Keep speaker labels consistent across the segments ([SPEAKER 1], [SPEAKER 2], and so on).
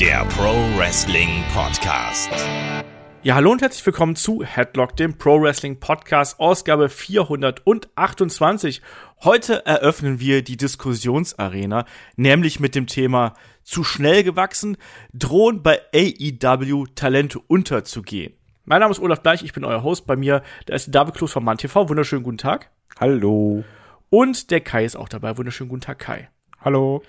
[SPEAKER 1] der Pro Wrestling Podcast.
[SPEAKER 2] Ja, hallo und herzlich willkommen zu Headlock, dem Pro Wrestling Podcast, Ausgabe 428. Heute eröffnen wir die Diskussionsarena, nämlich mit dem Thema zu schnell gewachsen, drohen bei AEW Talente unterzugehen. Mein Name ist Olaf Bleich, ich bin euer Host. Bei mir, da ist David Kloß vom Mann TV. Wunderschönen guten Tag.
[SPEAKER 3] Hallo.
[SPEAKER 2] Und der Kai ist auch dabei. Wunderschönen guten Tag, Kai.
[SPEAKER 3] Hallo.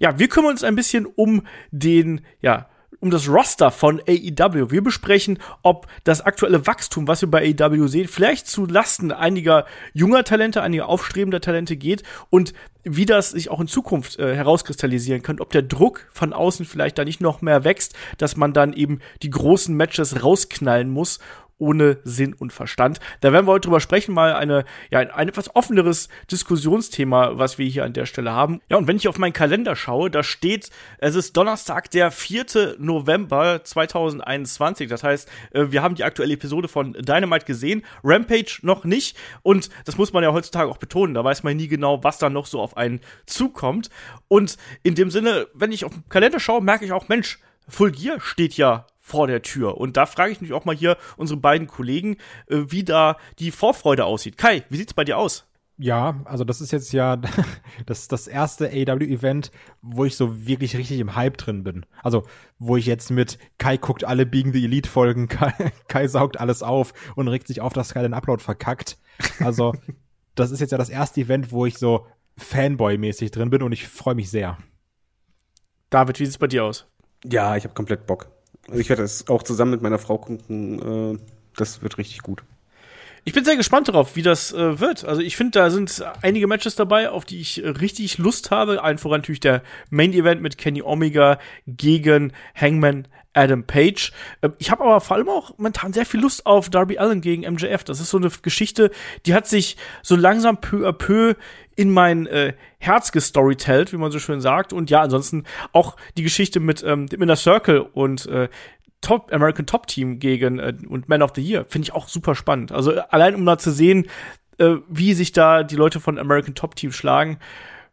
[SPEAKER 2] Ja, wir kümmern uns ein bisschen um den, ja, um das Roster von AEW. Wir besprechen, ob das aktuelle Wachstum, was wir bei AEW sehen, vielleicht zu Lasten einiger junger Talente, einiger aufstrebender Talente geht und wie das sich auch in Zukunft äh, herauskristallisieren kann, ob der Druck von außen vielleicht da nicht noch mehr wächst, dass man dann eben die großen Matches rausknallen muss ohne Sinn und Verstand. Da werden wir heute drüber sprechen, mal eine, ja, ein etwas offeneres Diskussionsthema, was wir hier an der Stelle haben. Ja, und wenn ich auf meinen Kalender schaue, da steht, es ist Donnerstag, der 4. November 2021. Das heißt, äh, wir haben die aktuelle Episode von Dynamite gesehen, Rampage noch nicht. Und das muss man ja heutzutage auch betonen. Da weiß man nie genau, was da noch so auf einen zukommt. Und in dem Sinne, wenn ich auf den Kalender schaue, merke ich auch, Mensch, Full Gear steht ja vor der Tür. Und da frage ich mich auch mal hier unsere beiden Kollegen, äh, wie da die Vorfreude aussieht. Kai, wie sieht's bei dir aus?
[SPEAKER 3] Ja, also das ist jetzt ja das, das erste AW-Event, wo ich so wirklich richtig im Hype drin bin. Also, wo ich jetzt mit Kai guckt alle Biegen the Elite-Folgen, Kai, Kai saugt alles auf und regt sich auf, dass Kai den Upload verkackt. Also, das ist jetzt ja das erste Event, wo ich so Fanboy-mäßig drin bin und ich freue mich sehr.
[SPEAKER 2] David, wie sieht's bei dir aus?
[SPEAKER 4] Ja, ich habe komplett Bock. Also ich werde das auch zusammen mit meiner Frau gucken. Äh, das wird richtig gut.
[SPEAKER 2] Ich bin sehr gespannt darauf, wie das äh, wird. Also ich finde, da sind einige Matches dabei, auf die ich äh, richtig Lust habe. Allen voran natürlich der Main Event mit Kenny Omega gegen Hangman Adam Page. Äh, ich habe aber vor allem auch momentan sehr viel Lust auf Darby Allen gegen MJF. Das ist so eine Geschichte, die hat sich so langsam peu à peu in mein äh, Herz gestorytellt, wie man so schön sagt. Und ja, ansonsten auch die Geschichte mit ähm, dem Inner Circle und äh, Top American Top Team gegen äh, und Man of the Year finde ich auch super spannend. Also allein um da zu sehen, äh, wie sich da die Leute von American Top Team schlagen,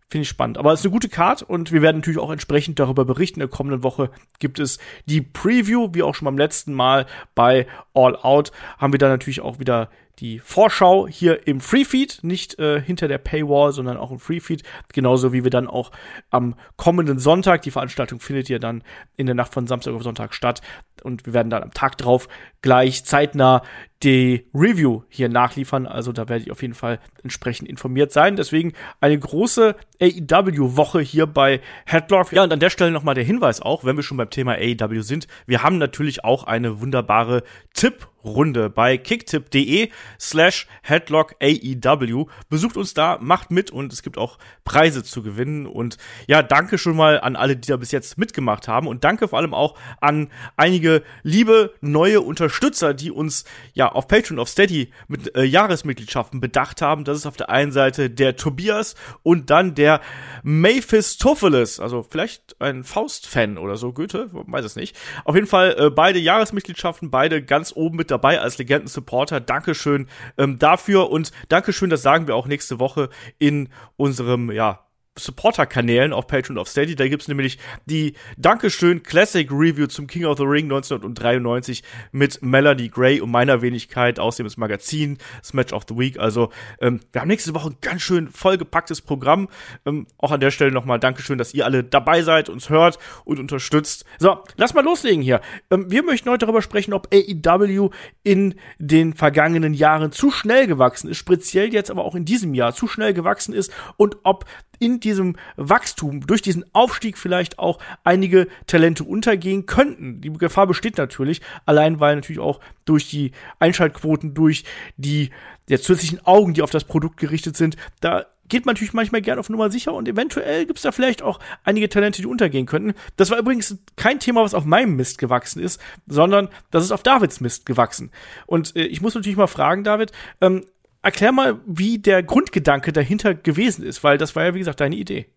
[SPEAKER 2] finde ich spannend. Aber es ist eine gute Card und wir werden natürlich auch entsprechend darüber berichten. In der kommenden Woche gibt es die Preview, wie auch schon beim letzten Mal bei All Out, haben wir da natürlich auch wieder die Vorschau hier im Freefeed, nicht äh, hinter der Paywall, sondern auch im Freefeed. Genauso wie wir dann auch am kommenden Sonntag, die Veranstaltung findet ja dann in der Nacht von Samstag auf Sonntag statt. Und wir werden dann am Tag drauf gleich zeitnah die Review hier nachliefern. Also da werde ich auf jeden Fall entsprechend informiert sein. Deswegen eine große AEW-Woche hier bei Headlock. Ja, und an der Stelle nochmal der Hinweis auch, wenn wir schon beim Thema AEW sind. Wir haben natürlich auch eine wunderbare Tipp Runde bei kicktip.de slash headlock AEW. Besucht uns da, macht mit und es gibt auch Preise zu gewinnen. Und ja, danke schon mal an alle, die da bis jetzt mitgemacht haben. Und danke vor allem auch an einige liebe neue Unterstützer, die uns ja auf Patreon, auf Steady mit äh, Jahresmitgliedschaften bedacht haben. Das ist auf der einen Seite der Tobias und dann der Mephistopheles. Also vielleicht ein Faust-Fan oder so, Goethe, weiß es nicht. Auf jeden Fall äh, beide Jahresmitgliedschaften, beide ganz oben mit dabei als Legenden-Supporter. Dankeschön ähm, dafür und Dankeschön, das sagen wir auch nächste Woche in unserem, ja, Supporter-Kanälen auf Patreon und auf Steady. Da gibt's nämlich die Dankeschön Classic Review zum King of the Ring 1993 mit Melody Gray und meiner Wenigkeit, außerdem das Magazin, das Match of the Week. Also ähm, wir haben nächste Woche ein ganz schön vollgepacktes Programm. Ähm, auch an der Stelle nochmal Dankeschön, dass ihr alle dabei seid, uns hört und unterstützt. So, lass mal loslegen hier. Ähm, wir möchten heute darüber sprechen, ob AEW in den vergangenen Jahren zu schnell gewachsen ist, speziell jetzt aber auch in diesem Jahr zu schnell gewachsen ist und ob in diesem Wachstum, durch diesen Aufstieg vielleicht auch einige Talente untergehen könnten. Die Gefahr besteht natürlich, allein weil natürlich auch durch die Einschaltquoten, durch die der zusätzlichen Augen, die auf das Produkt gerichtet sind, da geht man natürlich manchmal gern auf Nummer sicher und eventuell gibt es da vielleicht auch einige Talente, die untergehen könnten. Das war übrigens kein Thema, was auf meinem Mist gewachsen ist, sondern das ist auf Davids Mist gewachsen. Und äh, ich muss natürlich mal fragen, David, ähm, erklär mal, wie der Grundgedanke dahinter gewesen ist, weil das war ja, wie gesagt, deine Idee.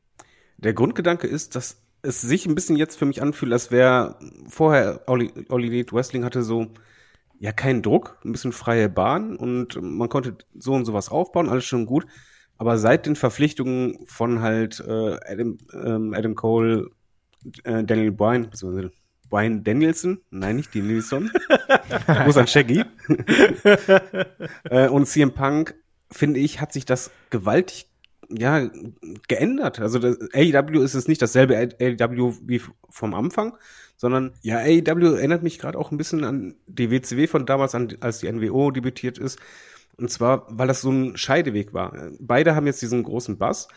[SPEAKER 4] Der Grundgedanke ist, dass es sich ein bisschen jetzt für mich anfühlt, als wäre vorher Olli, Olli Wrestling hatte so ja keinen Druck, ein bisschen freie Bahn und man konnte so und sowas aufbauen, alles schon gut. Aber seit den Verpflichtungen von halt äh, Adam, ähm, Adam Cole, äh, Daniel Bryan, beziehungsweise Brian Danielson, nein, nicht Danielson, Gruß an Shaggy. äh, und CM Punk, finde ich, hat sich das gewaltig ja, geändert. Also das, AEW ist es nicht dasselbe AEW wie vom Anfang, sondern ja, AEW erinnert mich gerade auch ein bisschen an die WCW von damals, an, als die NWO debütiert ist. Und zwar, weil das so ein Scheideweg war. Beide haben jetzt diesen großen Bass.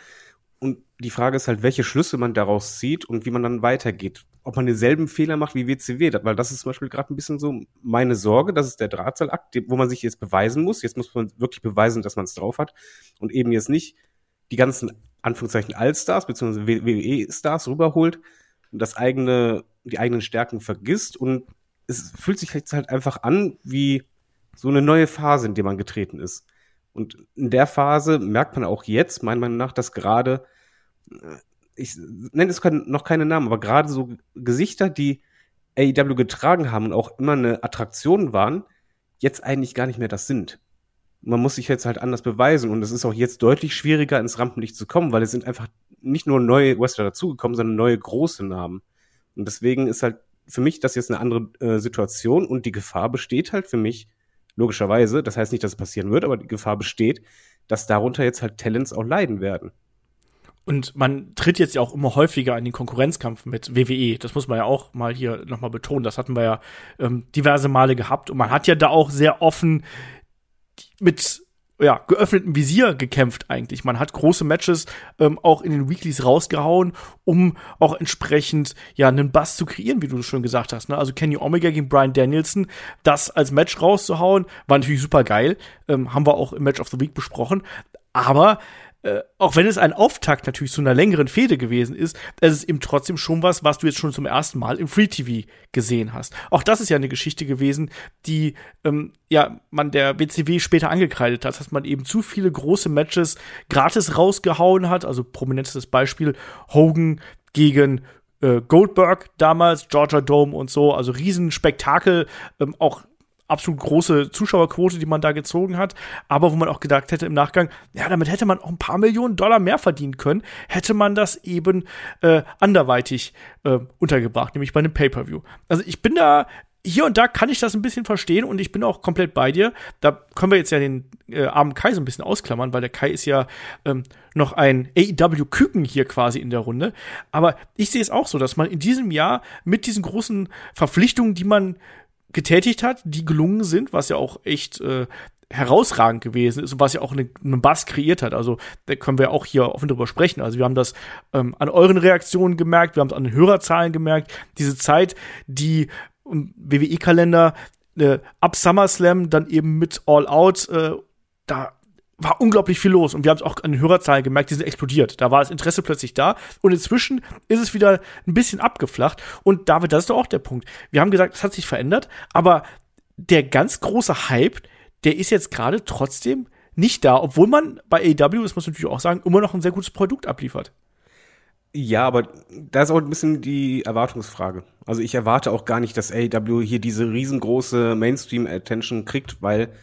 [SPEAKER 4] Und die Frage ist halt, welche Schlüsse man daraus zieht und wie man dann weitergeht. Ob man denselben Fehler macht wie WCW, weil das ist zum Beispiel gerade ein bisschen so meine Sorge, das ist der Drahtseilakt, wo man sich jetzt beweisen muss. Jetzt muss man wirklich beweisen, dass man es drauf hat und eben jetzt nicht die ganzen Anführungszeichen Allstars bzw. WWE-Stars rüberholt und das eigene, die eigenen Stärken vergisst und es fühlt sich jetzt halt einfach an wie so eine neue Phase, in der man getreten ist. Und in der Phase merkt man auch jetzt, meiner Meinung nach, dass gerade, äh, ich nenne es noch keine Namen, aber gerade so Gesichter, die AEW getragen haben und auch immer eine Attraktion waren, jetzt eigentlich gar nicht mehr das sind. Man muss sich jetzt halt anders beweisen und es ist auch jetzt deutlich schwieriger ins Rampenlicht zu kommen, weil es sind einfach nicht nur neue Wrestler dazugekommen, sondern neue große Namen. Und deswegen ist halt für mich das jetzt eine andere äh, Situation und die Gefahr besteht halt für mich, logischerweise, das heißt nicht, dass es passieren wird, aber die Gefahr besteht, dass darunter jetzt halt Talents auch leiden werden.
[SPEAKER 2] Und man tritt jetzt ja auch immer häufiger in den Konkurrenzkampf mit WWE. Das muss man ja auch mal hier nochmal betonen. Das hatten wir ja ähm, diverse Male gehabt. Und man hat ja da auch sehr offen mit ja, geöffnetem Visier gekämpft eigentlich. Man hat große Matches ähm, auch in den Weeklies rausgehauen, um auch entsprechend ja einen Bass zu kreieren, wie du schon gesagt hast. Ne? Also Kenny Omega gegen Brian Danielson, das als Match rauszuhauen, war natürlich super geil. Ähm, haben wir auch im Match of the Week besprochen. Aber äh, auch wenn es ein Auftakt natürlich zu einer längeren Fehde gewesen ist, es ist eben trotzdem schon was, was du jetzt schon zum ersten Mal im Free TV gesehen hast. Auch das ist ja eine Geschichte gewesen, die ähm, ja man der WCW später angekreidet hat, dass man eben zu viele große Matches gratis rausgehauen hat. Also prominentes Beispiel Hogan gegen äh, Goldberg damals, Georgia Dome und so, also Riesenspektakel, ähm, auch absolut große Zuschauerquote, die man da gezogen hat, aber wo man auch gedacht hätte im Nachgang, ja, damit hätte man auch ein paar Millionen Dollar mehr verdienen können, hätte man das eben äh, anderweitig äh, untergebracht, nämlich bei einem Pay-per-View. Also ich bin da hier und da kann ich das ein bisschen verstehen und ich bin auch komplett bei dir. Da können wir jetzt ja den äh, armen Kai so ein bisschen ausklammern, weil der Kai ist ja ähm, noch ein AEW-Küken hier quasi in der Runde. Aber ich sehe es auch so, dass man in diesem Jahr mit diesen großen Verpflichtungen, die man getätigt hat, die gelungen sind, was ja auch echt äh, herausragend gewesen ist und was ja auch einen eine Bass kreiert hat. Also da können wir auch hier offen drüber sprechen. Also wir haben das ähm, an euren Reaktionen gemerkt, wir haben es an den Hörerzahlen gemerkt. Diese Zeit, die WWE-Kalender äh, ab SummerSlam dann eben mit All Out, äh, da war unglaublich viel los und wir haben es auch an den Hörerzahlen gemerkt, die sind explodiert. Da war das Interesse plötzlich da und inzwischen ist es wieder ein bisschen abgeflacht und David, das ist doch auch der Punkt. Wir haben gesagt, es hat sich verändert, aber der ganz große Hype, der ist jetzt gerade trotzdem nicht da, obwohl man bei AEW, das muss man natürlich auch sagen, immer noch ein sehr gutes Produkt abliefert.
[SPEAKER 4] Ja, aber da ist auch ein bisschen die Erwartungsfrage. Also ich erwarte auch gar nicht, dass AEW hier diese riesengroße Mainstream-Attention kriegt, weil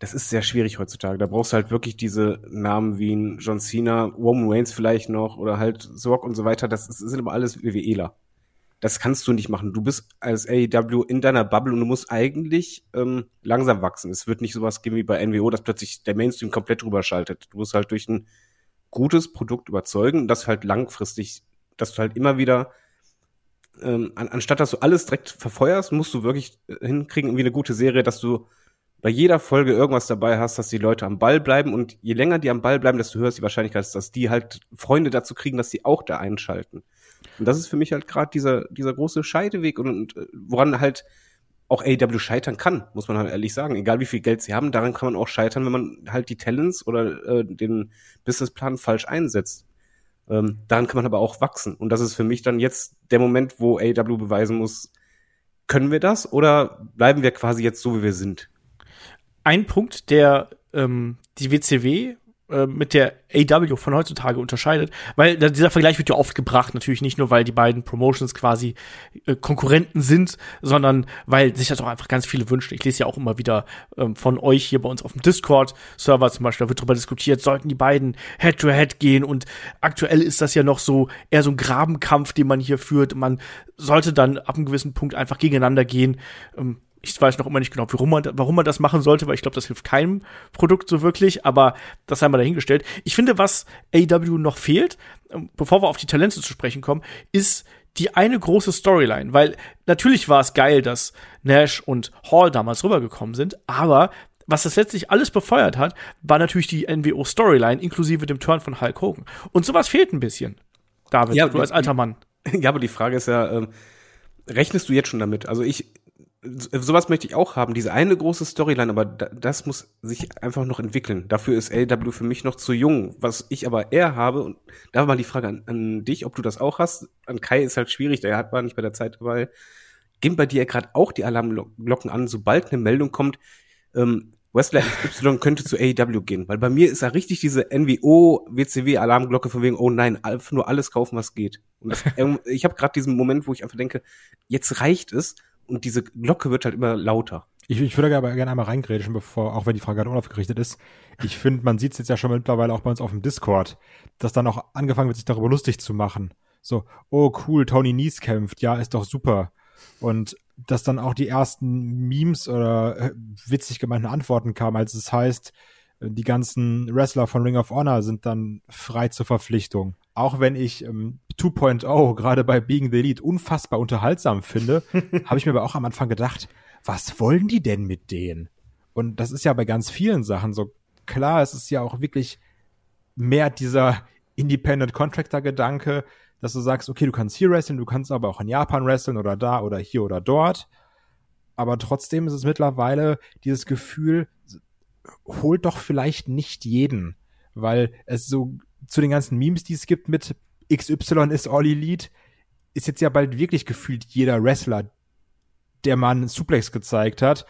[SPEAKER 4] das ist sehr schwierig heutzutage. Da brauchst du halt wirklich diese Namen wie ein John Cena, Roman Reigns vielleicht noch oder halt Sorg und so weiter. Das, das sind aber alles WWEler. Das kannst du nicht machen. Du bist als AEW in deiner Bubble und du musst eigentlich ähm, langsam wachsen. Es wird nicht sowas geben wie bei NWO, dass plötzlich der Mainstream komplett drüber schaltet. Du musst halt durch ein gutes Produkt überzeugen, das halt langfristig, dass du halt immer wieder ähm, an, anstatt dass du alles direkt verfeuerst, musst du wirklich äh, hinkriegen, irgendwie eine gute Serie, dass du bei jeder Folge irgendwas dabei hast, dass die Leute am Ball bleiben und je länger die am Ball bleiben, desto höher ist die Wahrscheinlichkeit, dass die halt Freunde dazu kriegen, dass sie auch da einschalten. Und das ist für mich halt gerade dieser, dieser große Scheideweg und, und äh, woran halt auch AEW scheitern kann, muss man halt ehrlich sagen. Egal wie viel Geld sie haben, daran kann man auch scheitern, wenn man halt die Talents oder äh, den Businessplan falsch einsetzt. Ähm, daran kann man aber auch wachsen. Und das ist für mich dann jetzt der Moment, wo AEW beweisen muss, können wir das oder bleiben wir quasi jetzt so, wie wir sind?
[SPEAKER 2] Ein Punkt, der ähm, die WCW äh, mit der AW von heutzutage unterscheidet, weil dieser Vergleich wird ja oft gebracht, natürlich nicht nur, weil die beiden Promotions quasi äh, Konkurrenten sind, sondern weil sich das auch einfach ganz viele wünschen. Ich lese ja auch immer wieder ähm, von euch hier bei uns auf dem Discord-Server zum Beispiel, da wird darüber diskutiert, sollten die beiden Head-to-Head -head gehen und aktuell ist das ja noch so eher so ein Grabenkampf, den man hier führt. Man sollte dann ab einem gewissen Punkt einfach gegeneinander gehen. Ähm, ich weiß noch immer nicht genau, warum man, warum man das machen sollte, weil ich glaube, das hilft keinem Produkt so wirklich, aber das sei mal dahingestellt. Ich finde, was AEW noch fehlt, ähm, bevor wir auf die Talente zu sprechen kommen, ist die eine große Storyline, weil natürlich war es geil, dass Nash und Hall damals rübergekommen sind, aber was das letztlich alles befeuert hat, war natürlich die NWO Storyline inklusive dem Turn von Hulk Hogan. Und sowas fehlt ein bisschen. David, ja, du als alter Mann.
[SPEAKER 4] Ja, aber die Frage ist ja, ähm, rechnest du jetzt schon damit? Also ich, sowas möchte ich auch haben, diese eine große Storyline, aber das muss sich einfach noch entwickeln. Dafür ist LW für mich noch zu jung. Was ich aber eher habe, und da war mal die Frage an, an dich, ob du das auch hast. An Kai ist halt schwierig, der hat war nicht bei der Zeit dabei. Gehen bei dir gerade auch die Alarmglocken an, sobald eine Meldung kommt, ähm, Wrestler XY könnte zu AEW gehen, weil bei mir ist da richtig diese NWO WCW Alarmglocke von wegen oh nein, nur alles kaufen, was geht. Und das, ich habe gerade diesen Moment, wo ich einfach denke, jetzt reicht es und diese Glocke wird halt immer lauter.
[SPEAKER 3] Ich, ich würde aber gerne einmal reingrätschen, bevor, auch wenn die Frage gerade unaufgerichtet ist. Ich finde, man sieht es jetzt ja schon mittlerweile auch bei uns auf dem Discord, dass dann auch angefangen wird, sich darüber lustig zu machen. So, oh cool, Tony Nies kämpft, ja, ist doch super. Und dass dann auch die ersten Memes oder äh, witzig gemeinten Antworten kamen, als es heißt, äh, die ganzen Wrestler von Ring of Honor sind dann frei zur Verpflichtung. Auch wenn ich ähm, 2.0 gerade bei Being the Elite unfassbar unterhaltsam finde, habe ich mir aber auch am Anfang gedacht, was wollen die denn mit denen? Und das ist ja bei ganz vielen Sachen so. Klar, es ist ja auch wirklich mehr dieser Independent Contractor Gedanke, dass du sagst, okay, du kannst hier wresteln, du kannst aber auch in Japan wresteln oder da oder hier oder dort. Aber trotzdem ist es mittlerweile dieses Gefühl, holt doch vielleicht nicht jeden, weil es so zu den ganzen Memes, die es gibt mit XY ist All Elite, ist jetzt ja bald wirklich gefühlt jeder Wrestler, der man Suplex gezeigt hat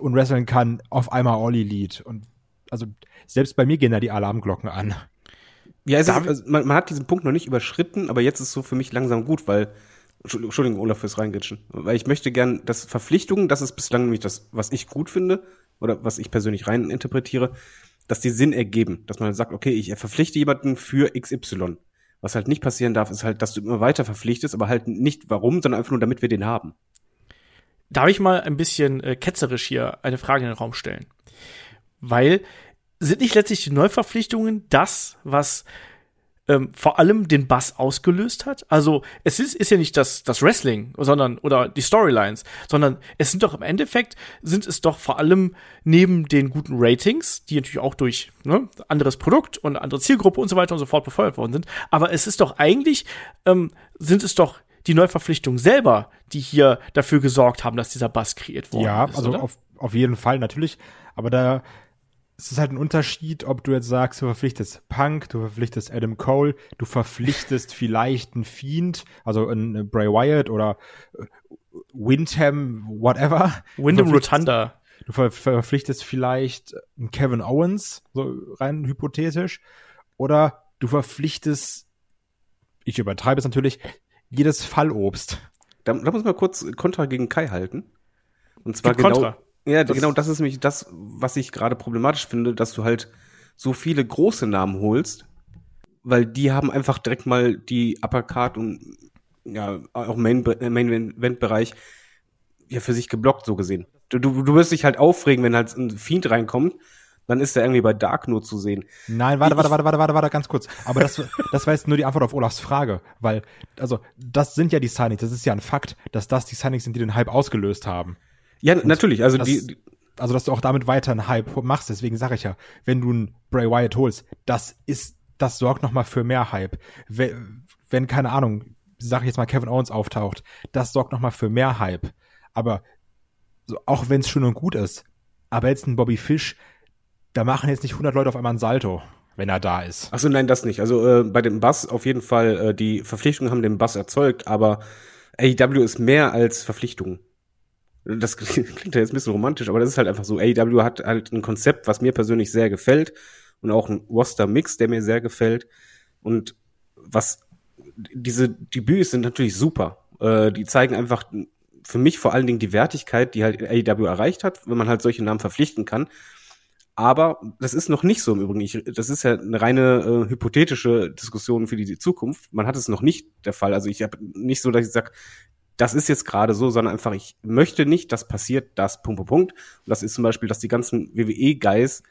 [SPEAKER 3] und wresteln kann, auf einmal All Elite. Und also selbst bei mir gehen da die Alarmglocken an.
[SPEAKER 4] Ja, es ist, also man, man, hat diesen Punkt noch nicht überschritten, aber jetzt ist so für mich langsam gut, weil Entschuldigung, Olaf, fürs Reingritschen. Weil ich möchte gern, dass Verpflichtungen, das ist bislang nämlich das, was ich gut finde, oder was ich persönlich rein interpretiere, dass die Sinn ergeben. Dass man sagt, okay, ich verpflichte jemanden für XY. Was halt nicht passieren darf, ist halt, dass du immer weiter verpflichtest, aber halt nicht warum, sondern einfach nur, damit wir den haben.
[SPEAKER 2] Darf ich mal ein bisschen äh, ketzerisch hier eine Frage in den Raum stellen? Weil sind nicht letztlich die Neuverpflichtungen das, was ähm, vor allem den Bass ausgelöst hat. Also es ist, ist ja nicht das, das Wrestling, sondern oder die Storylines, sondern es sind doch im Endeffekt sind es doch vor allem neben den guten Ratings, die natürlich auch durch ne, anderes Produkt und andere Zielgruppe und so weiter und so fort befeuert worden sind. Aber es ist doch eigentlich ähm, sind es doch die Neuverpflichtungen selber, die hier dafür gesorgt haben, dass dieser Bass kreiert worden
[SPEAKER 3] ja,
[SPEAKER 2] ist.
[SPEAKER 3] Ja, also auf, auf jeden Fall natürlich. Aber da es ist halt ein Unterschied, ob du jetzt sagst, du verpflichtest Punk, du verpflichtest Adam Cole, du verpflichtest vielleicht einen Fiend, also einen Bray Wyatt oder äh, Windham, whatever.
[SPEAKER 2] Windham Rotunda.
[SPEAKER 3] Du ver verpflichtest vielleicht einen Kevin Owens, so rein hypothetisch, oder du verpflichtest, ich übertreibe es natürlich, jedes Fallobst.
[SPEAKER 4] Da, da muss man kurz Kontra gegen Kai halten. Und zwar genau, Kontra. Ja, das genau, das ist nämlich das, was ich gerade problematisch finde, dass du halt so viele große Namen holst, weil die haben einfach direkt mal die Uppercard und ja, auch Main, Main ja für sich geblockt, so gesehen. Du, du, du wirst dich halt aufregen, wenn halt ein Fiend reinkommt, dann ist er irgendwie bei Dark nur zu sehen.
[SPEAKER 3] Nein, warte, warte, warte, warte, warte, warte, ganz kurz. Aber das, das war jetzt nur die Antwort auf Olafs Frage, weil, also, das sind ja die Signings, das ist ja ein Fakt, dass das die Signings sind, die den Hype ausgelöst haben.
[SPEAKER 4] Ja, Und natürlich. Also
[SPEAKER 3] das,
[SPEAKER 4] die,
[SPEAKER 3] also dass du auch damit weiter einen Hype machst. Deswegen sage ich ja, wenn du einen Bray Wyatt holst, das ist, das sorgt noch mal für mehr Hype. Wenn, wenn keine Ahnung, sag ich jetzt mal Kevin Owens auftaucht, das sorgt noch mal für mehr Hype. Aber so, auch wenn es schön und gut ist, aber jetzt ein Bobby Fish, da machen jetzt nicht 100 Leute auf einmal ein Salto wenn er da ist.
[SPEAKER 4] Achso, nein, das nicht. Also äh, bei dem Bass auf jeden Fall, äh, die Verpflichtungen haben den Bass erzeugt, aber AEW ist mehr als Verpflichtungen das klingt ja jetzt ein bisschen romantisch, aber das ist halt einfach so. AEW hat halt ein Konzept, was mir persönlich sehr gefällt. und auch ein Roster-Mix, der mir sehr gefällt. Und was diese Debüts sind natürlich super. Äh, die zeigen einfach für mich vor allen Dingen die Wertigkeit, die halt AEW erreicht hat, wenn man halt solche Namen verpflichten kann. Aber das ist noch nicht so im Übrigen. Ich, das ist ja eine reine äh, hypothetische Diskussion für die, die, Zukunft. Man hat es noch nicht der Fall. Also ich habe nicht so, dass ich sage, das ist jetzt gerade so, sondern einfach, ich möchte nicht, dass passiert das, Punkt, Punkt, Punkt. Und das ist zum Beispiel, dass die ganzen WWE-Guys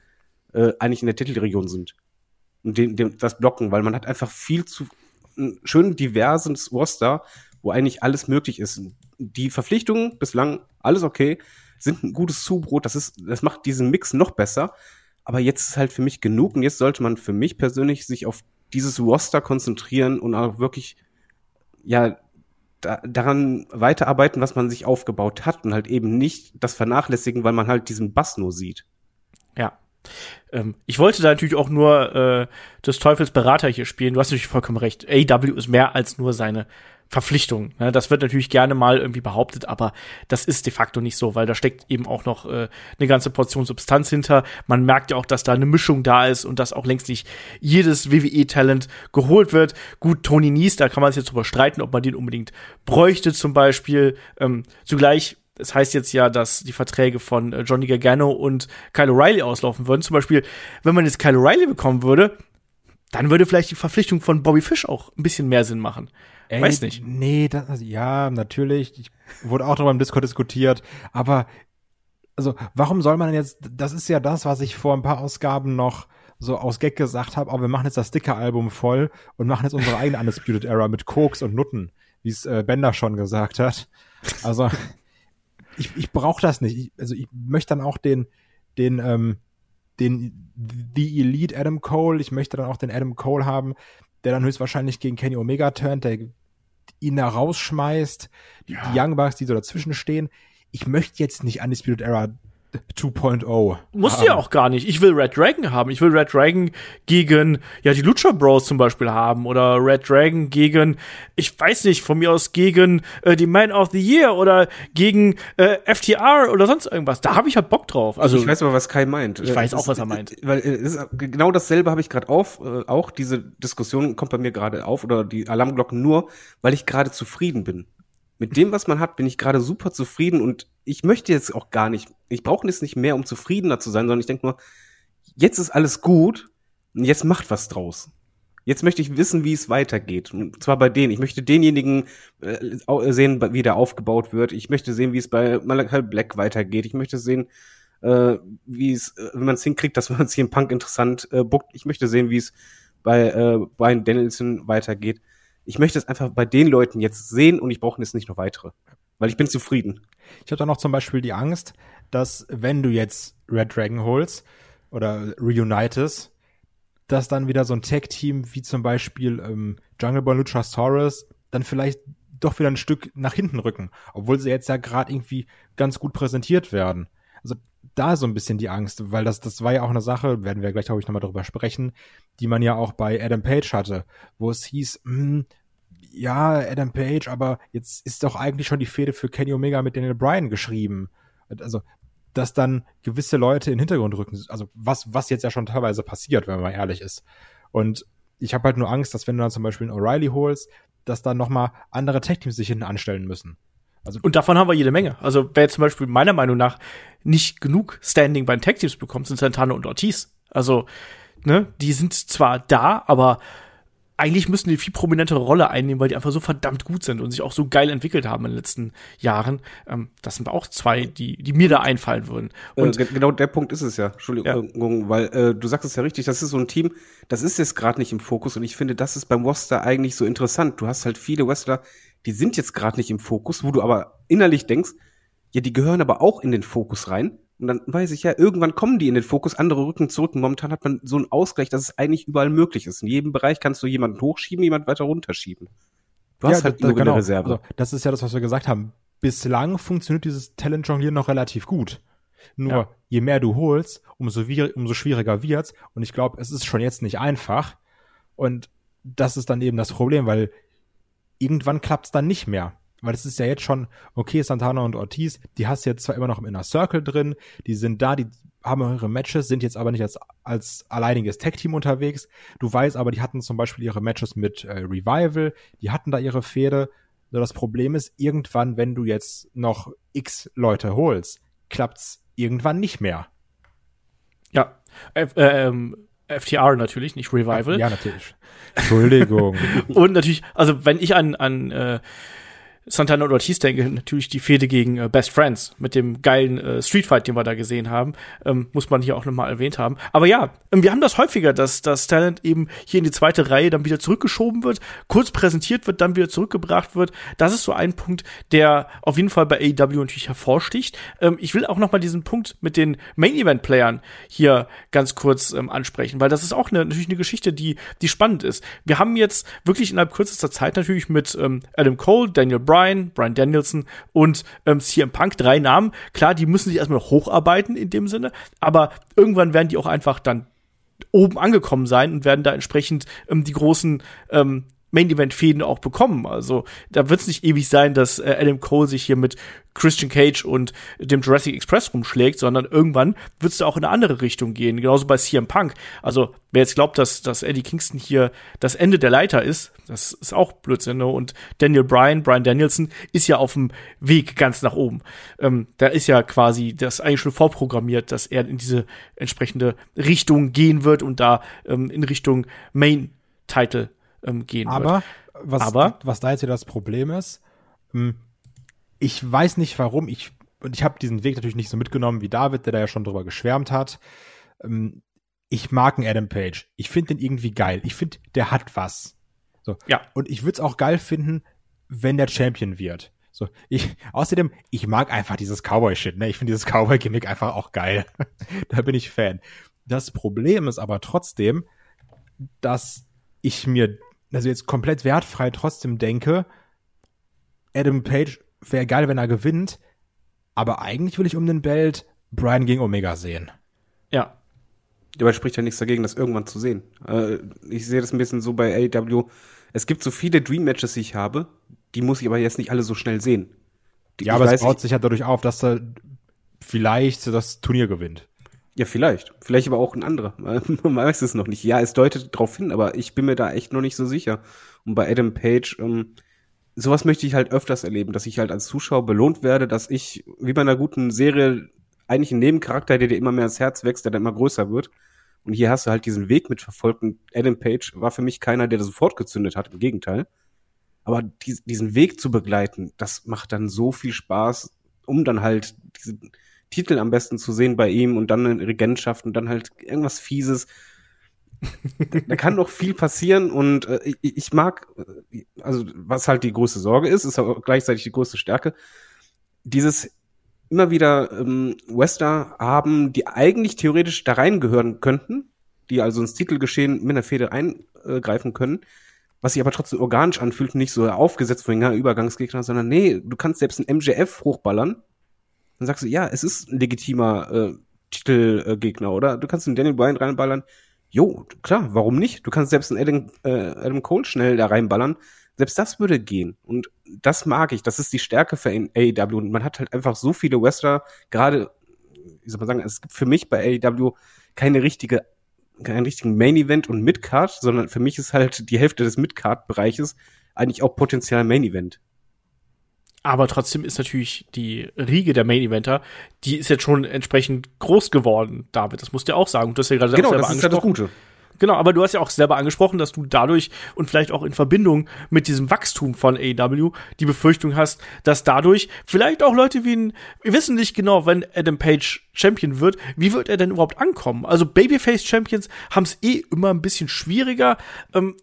[SPEAKER 4] äh, eigentlich in der Titelregion sind. Und den, den, das blocken, weil man hat einfach viel zu ein schön diverses Roster, wo eigentlich alles möglich ist. Die Verpflichtungen bislang alles okay, sind ein gutes Zubrot, das ist, das macht diesen Mix noch besser. Aber jetzt ist halt für mich genug und jetzt sollte man für mich persönlich sich auf dieses Roster konzentrieren und auch wirklich, ja, da, daran weiterarbeiten, was man sich aufgebaut hat und halt eben nicht das vernachlässigen, weil man halt diesen Bass nur sieht.
[SPEAKER 2] Ja. Ähm, ich wollte da natürlich auch nur äh, des Teufels Berater hier spielen. Du hast natürlich vollkommen recht. AW ist mehr als nur seine Verpflichtung. Ne? Das wird natürlich gerne mal irgendwie behauptet, aber das ist de facto nicht so, weil da steckt eben auch noch äh, eine ganze Portion Substanz hinter. Man merkt ja auch, dass da eine Mischung da ist und dass auch längst nicht jedes WWE-Talent geholt wird. Gut, Tony Nies, da kann man sich jetzt drüber streiten, ob man den unbedingt bräuchte zum Beispiel. Ähm, zugleich es heißt jetzt ja, dass die Verträge von äh, Johnny Gargano und Kyle O'Reilly auslaufen würden. Zum Beispiel, wenn man jetzt Kyle O'Reilly bekommen würde, dann würde vielleicht die Verpflichtung von Bobby Fish auch ein bisschen mehr Sinn machen. Ey, Weiß nicht.
[SPEAKER 3] Nee, das, also, ja, natürlich. Ich, wurde auch darüber im Discord diskutiert. Aber, also, warum soll man denn jetzt, das ist ja das, was ich vor ein paar Ausgaben noch so aus Gag gesagt habe, aber wir machen jetzt das Sticker-Album voll und machen jetzt unsere eigene Undisputed Era mit Koks und Nutten, wie es äh, Bender schon gesagt hat. Also, ich, ich brauche das nicht. Ich, also, ich möchte dann auch den, den, ähm, den The Elite Adam Cole, ich möchte dann auch den Adam Cole haben, der dann höchstwahrscheinlich gegen Kenny Omega turnt, der ihn da rausschmeißt, ja. die Young Bucks, die so dazwischen stehen. Ich möchte jetzt nicht Undisputed Era 2.0.
[SPEAKER 2] Musst du ja auch gar nicht. Ich will Red Dragon haben. Ich will Red Dragon gegen, ja, die Lucha Bros zum Beispiel haben. Oder Red Dragon gegen, ich weiß nicht, von mir aus gegen äh, die Man of the Year oder gegen äh, FTR oder sonst irgendwas. Da habe ich halt Bock drauf. Also
[SPEAKER 4] ich weiß aber, was Kai meint.
[SPEAKER 2] Ich weiß auch, was er meint.
[SPEAKER 4] Weil äh, ist, genau dasselbe habe ich gerade auf. Äh, auch diese Diskussion kommt bei mir gerade auf oder die Alarmglocken nur, weil ich gerade zufrieden bin mit dem, was man hat, bin ich gerade super zufrieden und ich möchte jetzt auch gar nicht, ich brauche jetzt nicht mehr, um zufriedener zu sein, sondern ich denke nur, jetzt ist alles gut und jetzt macht was draus. Jetzt möchte ich wissen, wie es weitergeht. Und zwar bei denen. Ich möchte denjenigen äh, sehen, wie der aufgebaut wird. Ich möchte sehen, wie es bei Malachi Black weitergeht. Ich möchte sehen, äh, wie es, äh, wenn man es hinkriegt, dass man es hier im Punk interessant äh, bookt. Ich möchte sehen, wie es bei äh, Brian Danielson weitergeht ich möchte es einfach bei den Leuten jetzt sehen und ich brauche jetzt nicht noch weitere. Weil ich bin zufrieden.
[SPEAKER 3] Ich habe da noch zum Beispiel die Angst, dass wenn du jetzt Red Dragon holst oder reunitest, dass dann wieder so ein Tag-Team wie zum Beispiel ähm, Jungle Boy Luchasaurus dann vielleicht doch wieder ein Stück nach hinten rücken, obwohl sie jetzt ja gerade irgendwie ganz gut präsentiert werden. Also da so ein bisschen die Angst, weil das, das war ja auch eine Sache, werden wir gleich, glaube ich, nochmal drüber sprechen, die man ja auch bei Adam Page hatte, wo es hieß, mh, hm, ja, Adam Page, aber jetzt ist doch eigentlich schon die Fehde für Kenny Omega mit Daniel Bryan geschrieben. Also, dass dann gewisse Leute in den Hintergrund rücken, also was, was jetzt ja schon teilweise passiert, wenn man ehrlich ist. Und ich habe halt nur Angst, dass wenn du dann zum Beispiel einen O'Reilly holst, dass dann nochmal andere Tech-Teams sich hinten anstellen müssen.
[SPEAKER 2] Also und davon haben wir jede Menge. Also wer zum Beispiel meiner Meinung nach nicht genug Standing bei den Tag Teams bekommt, sind Santana und Ortiz. Also ne, die sind zwar da, aber eigentlich müssen die viel prominentere Rolle einnehmen, weil die einfach so verdammt gut sind und sich auch so geil entwickelt haben in den letzten Jahren. Ähm, das sind auch zwei, die, die mir da einfallen würden.
[SPEAKER 4] Äh, und äh, genau der Punkt ist es ja. Entschuldigung, ja. weil äh, du sagst es ja richtig, das ist so ein Team, das ist jetzt gerade nicht im Fokus und ich finde, das ist beim Roster eigentlich so interessant. Du hast halt viele Wrestler, die sind jetzt gerade nicht im Fokus, wo du aber innerlich denkst, ja, die gehören aber auch in den Fokus rein. Und dann weiß ich ja, irgendwann kommen die in den Fokus, andere rücken zurück. Und momentan hat man so einen Ausgleich, dass es eigentlich überall möglich ist. In jedem Bereich kannst du jemanden hochschieben, jemand weiter runterschieben.
[SPEAKER 3] Du hast ja, halt nur genau. eine Reserve. Also, das ist ja das, was wir gesagt haben. Bislang funktioniert dieses Talent-Jonglieren noch relativ gut. Nur ja. je mehr du holst, umso, umso schwieriger wird's. Und ich glaube, es ist schon jetzt nicht einfach. Und das ist dann eben das Problem, weil irgendwann klappt's dann nicht mehr. Weil es ist ja jetzt schon, okay, Santana und Ortiz, die hast du jetzt zwar immer noch im Inner Circle drin, die sind da, die haben ihre Matches, sind jetzt aber nicht als, als alleiniges Tag-Team unterwegs. Du weißt aber, die hatten zum Beispiel ihre Matches mit äh, Revival, die hatten da ihre Pferde. Nur das Problem ist, irgendwann, wenn du jetzt noch x Leute holst, klappt's irgendwann nicht mehr.
[SPEAKER 2] Ja. F äh, ähm, FTR natürlich, nicht Revival.
[SPEAKER 3] Ja, natürlich. Entschuldigung.
[SPEAKER 2] Und natürlich, also wenn ich an, an äh, Santana und Ortiz denke, natürlich die Fehde gegen äh, Best Friends mit dem geilen äh, Streetfight, den wir da gesehen haben, ähm, muss man hier auch nochmal erwähnt haben. Aber ja, ähm, wir haben das häufiger, dass das Talent eben hier in die zweite Reihe dann wieder zurückgeschoben wird, kurz präsentiert wird, dann wieder zurückgebracht wird. Das ist so ein Punkt, der auf jeden Fall bei AEW natürlich hervorsticht. Ähm, ich will auch nochmal diesen Punkt mit den Main-Event-Playern hier ganz kurz ähm, ansprechen, weil das ist auch eine, natürlich eine Geschichte, die, die spannend ist. Wir haben jetzt wirklich innerhalb kürzester Zeit natürlich mit ähm, Adam Cole, Daniel Bryan, Bryan, Brian Danielson und ähm, CM Punk, drei Namen. Klar, die müssen sich erstmal noch hocharbeiten in dem Sinne, aber irgendwann werden die auch einfach dann oben angekommen sein und werden da entsprechend ähm, die großen ähm, Main-Event-Fäden auch bekommen. Also da wird es nicht ewig sein, dass äh, Adam Cole sich hier mit Christian Cage und dem Jurassic Express rumschlägt, sondern irgendwann wird es da auch in eine andere Richtung gehen. Genauso bei CM Punk. Also wer jetzt glaubt, dass, dass Eddie Kingston hier das Ende der Leiter ist, das ist auch Blödsinn. Ne? Und Daniel Bryan, Bryan Danielson, ist ja auf dem Weg ganz nach oben. Ähm, da ist ja quasi das eigentlich schon vorprogrammiert, dass er in diese entsprechende Richtung gehen wird und da ähm, in Richtung Main-Title ähm, gehen
[SPEAKER 3] Aber,
[SPEAKER 2] wird.
[SPEAKER 3] was,
[SPEAKER 2] Aber-
[SPEAKER 3] was da jetzt wieder das Problem ist, hm, ich weiß nicht warum, ich, und ich habe diesen Weg natürlich nicht so mitgenommen wie David, der da ja schon drüber geschwärmt hat. Ähm, ich mag einen Adam Page. Ich finde den irgendwie geil. Ich finde, der hat was. So.
[SPEAKER 2] Ja.
[SPEAKER 3] Und ich würde es auch geil finden, wenn der Champion wird. So, ich, außerdem, ich mag einfach dieses Cowboy-Shit, ne? Ich finde dieses Cowboy-Gimmick einfach auch geil. da bin ich Fan. Das Problem ist aber trotzdem, dass ich mir, also jetzt komplett wertfrei trotzdem denke, Adam Page wäre geil, wenn er gewinnt, aber eigentlich will ich um den Belt Brian gegen Omega sehen.
[SPEAKER 2] Ja.
[SPEAKER 4] Dabei spricht ja nichts dagegen, das irgendwann zu sehen. Äh, ich sehe das ein bisschen so bei AEW. Es gibt so viele Dream-Matches, die ich habe, die muss ich aber jetzt nicht alle so schnell sehen. Die,
[SPEAKER 3] Ja, aber es
[SPEAKER 4] weiß,
[SPEAKER 3] baut
[SPEAKER 4] ich,
[SPEAKER 3] sich ja dadurch auf, dass er vielleicht das Turnier gewinnt.
[SPEAKER 4] Ja, vielleicht. Vielleicht aber auch ein anderer. Man weiß es noch nicht. Ja, es deutet darauf hin, aber ich bin mir da echt noch nicht so sicher. Und bei Adam Page, ähm, sowas möchte ich halt öfters erleben, dass ich halt als Zuschauer belohnt werde, dass ich, wie bei einer guten Serie, eigentlich einen Nebencharakter, der dir immer mehr ans Herz wächst, der dann immer größer wird. Und hier hast du halt diesen Weg mitverfolgt. Und Adam Page war für mich keiner, der das sofort gezündet hat. Im Gegenteil. Aber dies, diesen Weg zu begleiten, das macht dann so viel Spaß, um dann halt diese Titel am besten zu sehen bei ihm und dann eine Regentschaft und dann halt irgendwas Fieses. da, kann doch viel passieren und äh, ich, mag, äh, also was halt die größte Sorge ist, ist aber gleichzeitig die größte Stärke, dieses immer wieder ähm, Wester haben, die eigentlich theoretisch da reingehören könnten, die also ins Titelgeschehen mit einer Feder eingreifen können, was sich aber trotzdem organisch anfühlt und nicht so aufgesetzt von den Übergangsgegner, sondern nee, du kannst selbst einen MJF hochballern. Dann sagst du, ja, es ist ein legitimer äh, Titelgegner, oder? Du kannst einen Daniel Bryan reinballern. Jo, klar, warum nicht? Du kannst selbst einen Adam, äh, Adam Cole schnell da reinballern. Selbst das würde gehen. Und das mag ich. Das ist die Stärke für AEW. Und man hat halt einfach so viele Wrestler, gerade, wie soll man sagen, es gibt für mich bei AEW keine richtige, keinen richtigen Main Event und Midcard, sondern für mich ist halt die Hälfte des Midcard-Bereiches eigentlich auch potenziell Main Event.
[SPEAKER 2] Aber trotzdem ist natürlich die Riege der Main Eventer, die ist jetzt schon entsprechend groß geworden, David. Das musst du ja auch sagen. Du hast ja gerade
[SPEAKER 4] Genau,
[SPEAKER 2] selber
[SPEAKER 4] das ist ja das
[SPEAKER 2] angesprochen.
[SPEAKER 4] Gute.
[SPEAKER 2] Genau, aber du hast ja auch selber angesprochen, dass du dadurch und vielleicht auch in Verbindung mit diesem Wachstum von AEW die Befürchtung hast, dass dadurch vielleicht auch Leute wie ein, wir wissen nicht genau, wenn Adam Page Champion wird, wie wird er denn überhaupt ankommen? Also Babyface Champions haben es eh immer ein bisschen schwieriger. Ähm,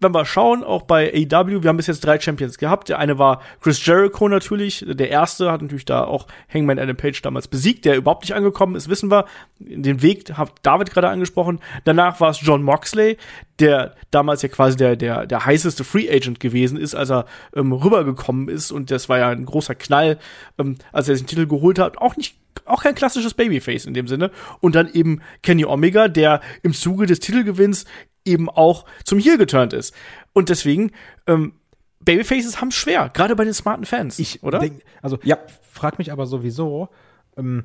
[SPEAKER 2] wenn wir schauen, auch bei AEW, wir haben bis jetzt drei Champions gehabt. Der eine war Chris Jericho natürlich. Der erste hat natürlich da auch Hangman Adam Page damals besiegt, der überhaupt nicht angekommen ist, wissen wir. Den Weg hat David gerade angesprochen. Danach war es John Moxley, der damals ja quasi der, der, der heißeste Free Agent gewesen ist, als er ähm, rübergekommen ist. Und das war ja ein großer Knall, ähm, als er den Titel geholt hat. Auch nicht auch kein klassisches Babyface in dem Sinne. Und dann eben Kenny Omega, der im Zuge des Titelgewinns eben auch zum Heel geturnt ist. Und deswegen, ähm, Babyfaces haben es schwer, gerade bei den smarten Fans,
[SPEAKER 3] Ich
[SPEAKER 2] oder?
[SPEAKER 3] Denk, also,
[SPEAKER 4] Ja.
[SPEAKER 3] frag mich aber sowieso, ähm,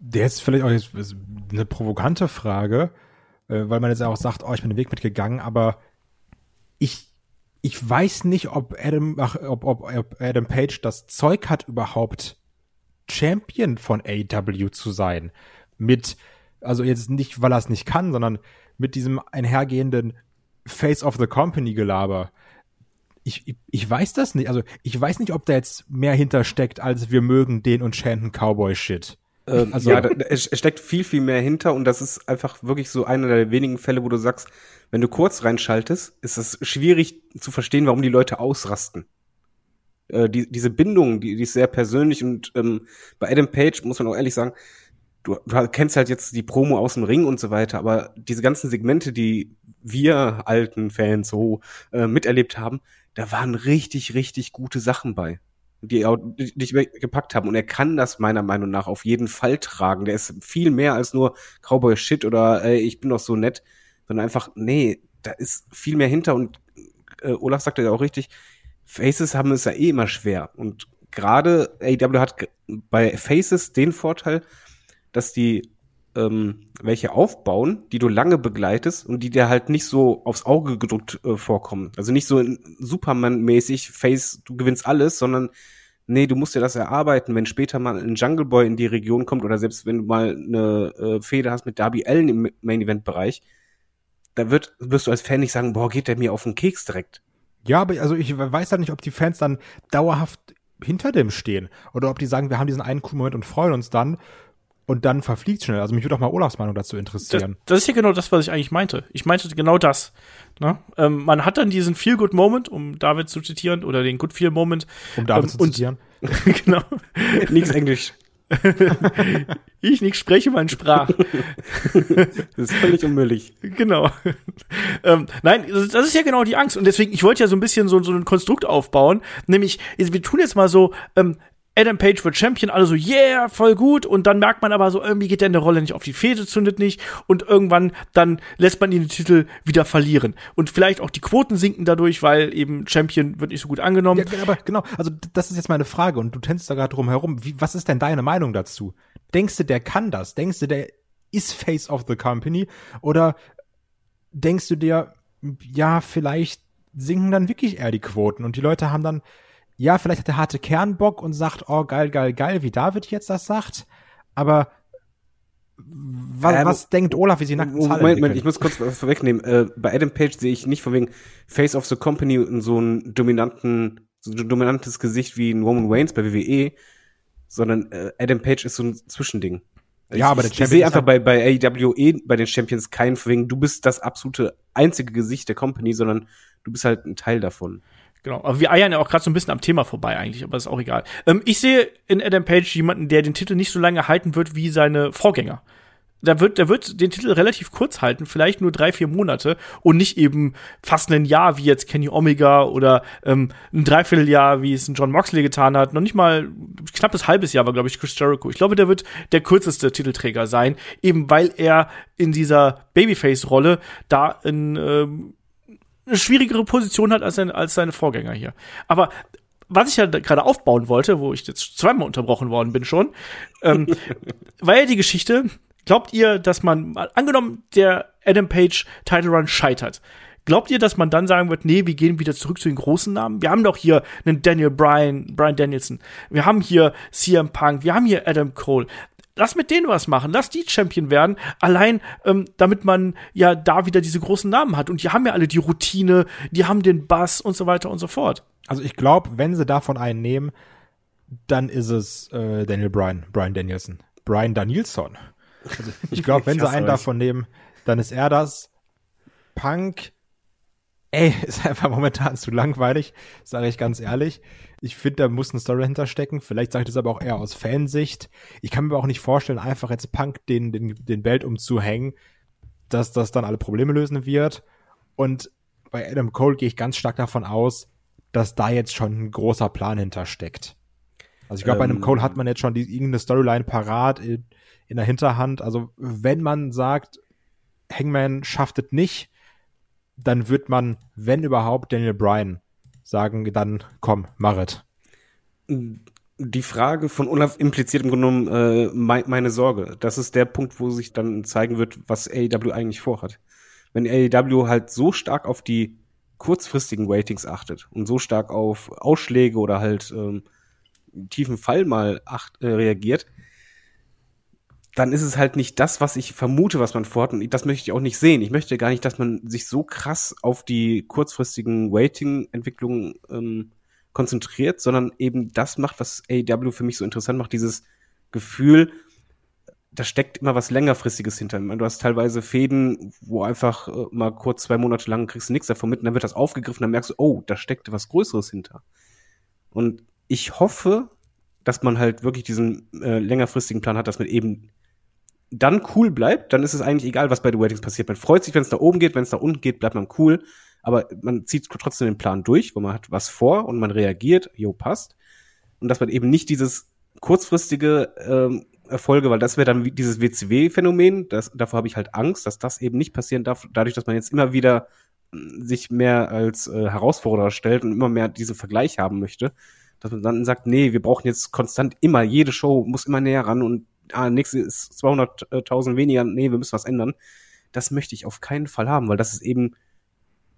[SPEAKER 3] Der ist vielleicht auch jetzt eine provokante Frage, äh, weil man jetzt auch sagt, oh, ich bin den Weg mitgegangen, aber ich, ich weiß nicht, ob Adam, ach, ob, ob, ob Adam Page das Zeug hat, überhaupt Champion von AW zu sein. Mit, also jetzt nicht, weil er es nicht kann, sondern mit diesem einhergehenden Face of the Company Gelaber. Ich, ich, ich weiß das nicht. Also ich weiß nicht, ob da jetzt mehr hintersteckt, als wir mögen den und chanten Cowboy Shit.
[SPEAKER 4] Ähm, also, ja, da, es steckt viel, viel mehr hinter und das ist einfach wirklich so einer der wenigen Fälle, wo du sagst, wenn du kurz reinschaltest, ist es schwierig zu verstehen, warum die Leute ausrasten. Äh, die, diese Bindung, die, die ist sehr persönlich und ähm, bei Adam Page muss man auch ehrlich sagen, du, du kennst halt jetzt die Promo aus dem Ring und so weiter, aber diese ganzen Segmente, die wir alten Fans so äh, miterlebt haben, da waren richtig, richtig gute Sachen bei die, dich gepackt haben. Und er kann das meiner Meinung nach auf jeden Fall tragen. Der ist viel mehr als nur Cowboy Shit oder ey, ich bin doch so nett, sondern einfach, nee, da ist viel mehr hinter und äh, Olaf sagte ja auch richtig, Faces haben es ja eh immer schwer. Und gerade AW hat bei Faces den Vorteil, dass die ähm, welche aufbauen, die du lange begleitest und die dir halt nicht so aufs Auge gedruckt äh, vorkommen. Also nicht so Superman-mäßig, Face, du gewinnst alles, sondern nee, du musst dir das erarbeiten, wenn später mal ein Jungle Boy in die Region kommt oder selbst wenn du mal eine äh, Fehde hast mit Darby Allen im Main-Event-Bereich, da wird, wirst du als Fan nicht sagen, boah, geht der mir auf den Keks direkt.
[SPEAKER 3] Ja, aber also ich weiß halt nicht, ob die Fans dann dauerhaft hinter dem stehen oder ob die sagen, wir haben diesen einen coolen Moment und freuen uns dann und dann verfliegt schnell. Also mich würde auch mal Olafs Meinung dazu interessieren.
[SPEAKER 2] Das, das, ist ja genau das, was ich eigentlich meinte. Ich meinte genau das. Ne? Ähm, man hat dann diesen Feel-Good-Moment, um David zu zitieren, oder den Good-Feel-Moment.
[SPEAKER 3] Um David ähm, zu zitieren.
[SPEAKER 2] genau.
[SPEAKER 4] Nichts Englisch.
[SPEAKER 2] ich nicht spreche, man sprach.
[SPEAKER 4] das ist völlig unmöglich.
[SPEAKER 2] Genau. Ähm, nein, das ist ja genau die Angst. Und deswegen, ich wollte ja so ein bisschen so, so ein Konstrukt aufbauen. Nämlich, wir tun jetzt mal so, ähm, Adam Page wird Champion, alle so, yeah, voll gut. Und dann merkt man aber so, irgendwie geht der in der Rolle nicht auf die Fäde, zündet nicht. Und irgendwann dann lässt man ihn den Titel wieder verlieren. Und vielleicht auch die Quoten sinken dadurch, weil eben Champion wird nicht so gut angenommen.
[SPEAKER 3] Ja, aber genau, also das ist jetzt meine Frage. Und du tänzt da gerade drum herum. Wie, was ist denn deine Meinung dazu? Denkst du, der kann das? Denkst du, der ist Face of the Company? Oder denkst du dir, ja, vielleicht sinken dann wirklich eher die Quoten und die Leute haben dann ja, vielleicht hat der harte Kern Bock und sagt, oh, geil, geil, geil, wie David jetzt das sagt. Aber was, ähm, was denkt Olaf, wie sie nackten
[SPEAKER 4] Zahlen Moment, Moment, ich muss kurz was vorwegnehmen. Äh, bei Adam Page sehe ich nicht von wegen Face of the Company und so einen dominanten, so ein dominantes Gesicht wie ein Roman Waynes bei WWE, sondern äh, Adam Page ist so ein Zwischending.
[SPEAKER 3] Ja, ich, aber der
[SPEAKER 4] ich, ich sehe einfach bei, bei AEW bei den Champions keinen von wegen, du bist das absolute einzige Gesicht der Company, sondern du bist halt ein Teil davon.
[SPEAKER 2] Genau, aber wir eiern ja auch gerade so ein bisschen am Thema vorbei eigentlich, aber ist auch egal. Ähm, ich sehe in Adam Page jemanden, der den Titel nicht so lange halten wird wie seine Vorgänger. Der wird, der wird den Titel relativ kurz halten, vielleicht nur drei, vier Monate und nicht eben fast ein Jahr wie jetzt Kenny Omega oder ähm, ein Dreivierteljahr, wie es ein John Moxley getan hat. Noch nicht mal knappes halbes Jahr war, glaube ich, Chris Jericho. Ich glaube, der wird der kürzeste Titelträger sein, eben weil er in dieser Babyface-Rolle da in ähm, eine schwierigere Position hat als, sein, als seine Vorgänger hier. Aber was ich ja gerade aufbauen wollte, wo ich jetzt zweimal unterbrochen worden bin schon, ähm, war ja die Geschichte, glaubt ihr, dass man, angenommen, der Adam Page Title Run scheitert, Glaubt ihr, dass man dann sagen wird, nee, wir gehen wieder zurück zu den großen Namen? Wir haben doch hier einen Daniel Bryan, Bryan Danielson. Wir haben hier CM Punk. Wir haben hier Adam Cole lass mit denen was machen, lass die Champion werden, allein ähm, damit man ja da wieder diese großen Namen hat. Und die haben ja alle die Routine, die haben den Bass und so weiter und so fort.
[SPEAKER 3] Also ich glaube, wenn sie davon einen nehmen, dann ist es äh, Daniel Bryan, Bryan Danielson, Bryan Danielson. Also ich glaube, wenn sie einen euch. davon nehmen, dann ist er das. Punk, ey, ist einfach momentan zu langweilig, sage ich ganz ehrlich. Ich finde, da muss eine Story hinterstecken. Vielleicht sage ich das aber auch eher aus Fansicht. Ich kann mir aber auch nicht vorstellen, einfach jetzt Punk den, den, den Belt umzuhängen, dass das dann alle Probleme lösen wird. Und bei Adam Cole gehe ich ganz stark davon aus, dass da jetzt schon ein großer Plan hintersteckt. Also ich glaube, ähm, bei einem. Cole hat man jetzt schon die, irgendeine Storyline parat in, in der Hinterhand. Also wenn man sagt, Hangman schafft es nicht, dann wird man, wenn überhaupt, Daniel Bryan sagen, dann komm, machet.
[SPEAKER 4] die Frage von Olaf impliziert im Grunde genommen äh, mein, meine Sorge. Das ist der Punkt, wo sich dann zeigen wird, was AEW eigentlich vorhat. Wenn AEW halt so stark auf die kurzfristigen Ratings achtet und so stark auf Ausschläge oder halt ähm, tiefen Fall mal acht, äh, reagiert, dann ist es halt nicht das, was ich vermute, was man vorhat. Und das möchte ich auch nicht sehen. Ich möchte gar nicht, dass man sich so krass auf die kurzfristigen Rating-Entwicklungen ähm, konzentriert, sondern eben das macht, was AEW für mich so interessant macht, dieses Gefühl, da steckt immer was längerfristiges hinter. Du hast teilweise Fäden, wo einfach äh, mal kurz zwei Monate lang kriegst du nichts davon mit und dann wird das aufgegriffen, dann merkst du, oh, da steckt was Größeres hinter. Und ich hoffe, dass man halt wirklich diesen äh, längerfristigen Plan hat, dass man eben dann cool bleibt, dann ist es eigentlich egal, was bei The Ratings passiert. Man freut sich, wenn es da oben geht, wenn es da unten geht, bleibt man cool. Aber man zieht trotzdem den Plan durch, wo man hat was vor und man reagiert, jo, passt. Und dass man eben nicht dieses kurzfristige ähm, Erfolge, weil das wäre dann dieses WCW-Phänomen, davor habe ich halt Angst, dass das eben nicht passieren darf, dadurch, dass man jetzt immer wieder hm, sich mehr als äh, Herausforderer stellt und immer mehr diesen Vergleich haben möchte, dass man dann sagt, nee, wir brauchen jetzt konstant immer, jede Show muss immer näher ran und ah, nächste ist 200.000 weniger, nee, wir müssen was ändern. Das möchte ich auf keinen Fall haben, weil das ist eben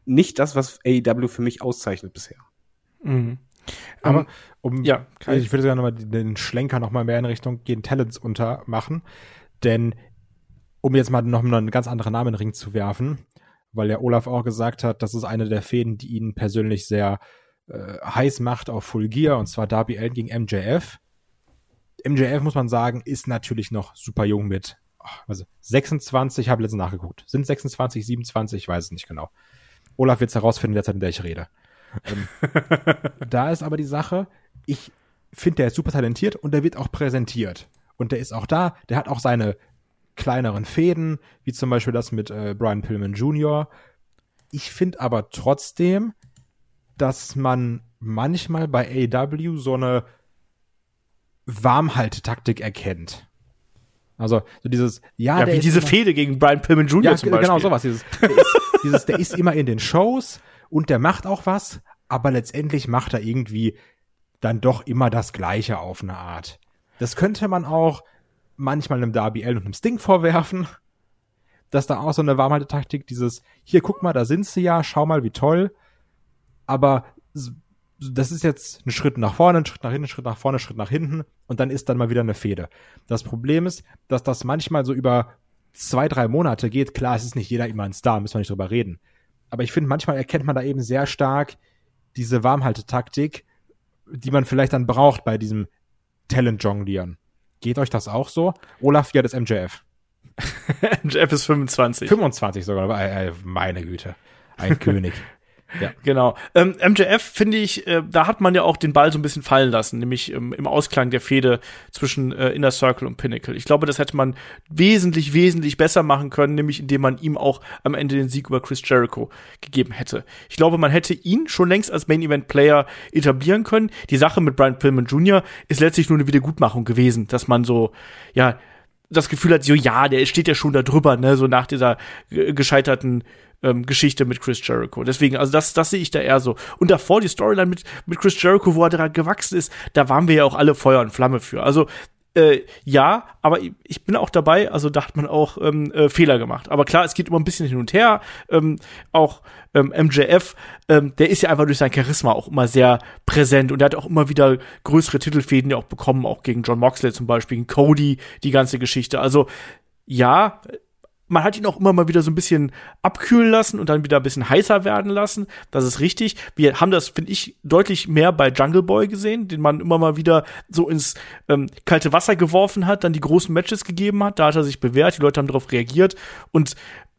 [SPEAKER 4] nicht das, was AEW für mich auszeichnet bisher.
[SPEAKER 3] Mhm. Aber um, ja, also ich würde sogar nochmal den Schlenker nochmal mehr in Richtung gehen Talents untermachen, denn um jetzt mal noch einen ganz anderen Namen in den Ring zu werfen, weil der Olaf auch gesagt hat, das ist eine der Fäden, die ihn persönlich sehr äh, heiß macht auf Full Gear, und zwar Darby Allen gegen MJF. MJF, muss man sagen, ist natürlich noch super jung mit also 26, habe letztens nachgeguckt. Sind 26, 27, ich weiß es nicht genau. Olaf wird es herausfinden in der Zeit, in der ich rede. Ähm, da ist aber die Sache, ich finde, der ist super talentiert und der wird auch präsentiert. Und der ist auch da, der hat auch seine kleineren Fäden, wie zum Beispiel das mit äh, Brian Pillman Jr. Ich finde aber trotzdem, dass man manchmal bei AEW so eine Warmhaltetaktik erkennt. Also so dieses, ja,
[SPEAKER 2] ja wie diese Fehde gegen Brian Pillman Jr. Ja, zum
[SPEAKER 3] genau Beispiel. Genau sowas. Dieses der, ist, dieses, der ist immer in den Shows und der macht auch was, aber letztendlich macht er irgendwie dann doch immer das Gleiche auf eine Art. Das könnte man auch manchmal einem Darby Allen und einem Sting vorwerfen, dass da auch so eine Warmhaltetaktik dieses, hier guck mal, da sind sie ja, schau mal, wie toll. Aber das ist jetzt ein Schritt nach vorne, ein Schritt nach hinten, ein Schritt nach vorne, ein Schritt nach hinten und dann ist dann mal wieder eine Fehde. Das Problem ist, dass das manchmal so über zwei, drei Monate geht. Klar, es ist nicht jeder immer ein Star, müssen wir nicht drüber reden. Aber ich finde, manchmal erkennt man da eben sehr stark diese Warmhaltetaktik, die man vielleicht dann braucht bei diesem Talent-Jonglieren. Geht euch das auch so? Olaf, ja, das MJF.
[SPEAKER 2] MJF ist 25.
[SPEAKER 3] 25 sogar, meine Güte. Ein König.
[SPEAKER 2] Ja. Genau. Ähm, MJF finde ich, äh, da hat man ja auch den Ball so ein bisschen fallen lassen, nämlich ähm, im Ausklang der Fehde zwischen äh, Inner Circle und Pinnacle. Ich glaube, das hätte man wesentlich, wesentlich besser machen können, nämlich indem man ihm auch am Ende den Sieg über Chris Jericho gegeben hätte. Ich glaube, man hätte ihn schon längst als Main Event Player etablieren können. Die Sache mit Brian Pillman Jr. ist letztlich nur eine Wiedergutmachung gewesen, dass man so, ja, das Gefühl hat, so ja, der steht ja schon da drüber, ne, so nach dieser gescheiterten ähm, Geschichte mit Chris Jericho. Deswegen, also das, das sehe ich da eher so. Und davor die Storyline mit, mit Chris Jericho, wo er da gewachsen ist, da waren wir ja auch alle Feuer und Flamme für. Also äh, ja, aber ich bin auch dabei, also da hat man auch ähm, äh, Fehler gemacht. Aber klar, es geht immer ein bisschen hin und her. Ähm, auch ähm, MJF, ähm, der ist ja einfach durch sein Charisma auch immer sehr präsent und er hat auch immer wieder größere Titelfäden ja auch bekommen, auch gegen John Moxley zum Beispiel, gegen Cody, die ganze Geschichte. Also ja, man hat ihn auch immer mal wieder so ein bisschen abkühlen lassen und dann wieder ein bisschen heißer werden lassen. Das ist richtig. Wir haben das, finde ich, deutlich mehr bei Jungle Boy gesehen, den man immer mal wieder so ins ähm, kalte Wasser geworfen hat, dann die großen Matches gegeben hat. Da hat er sich bewährt, die Leute haben darauf reagiert und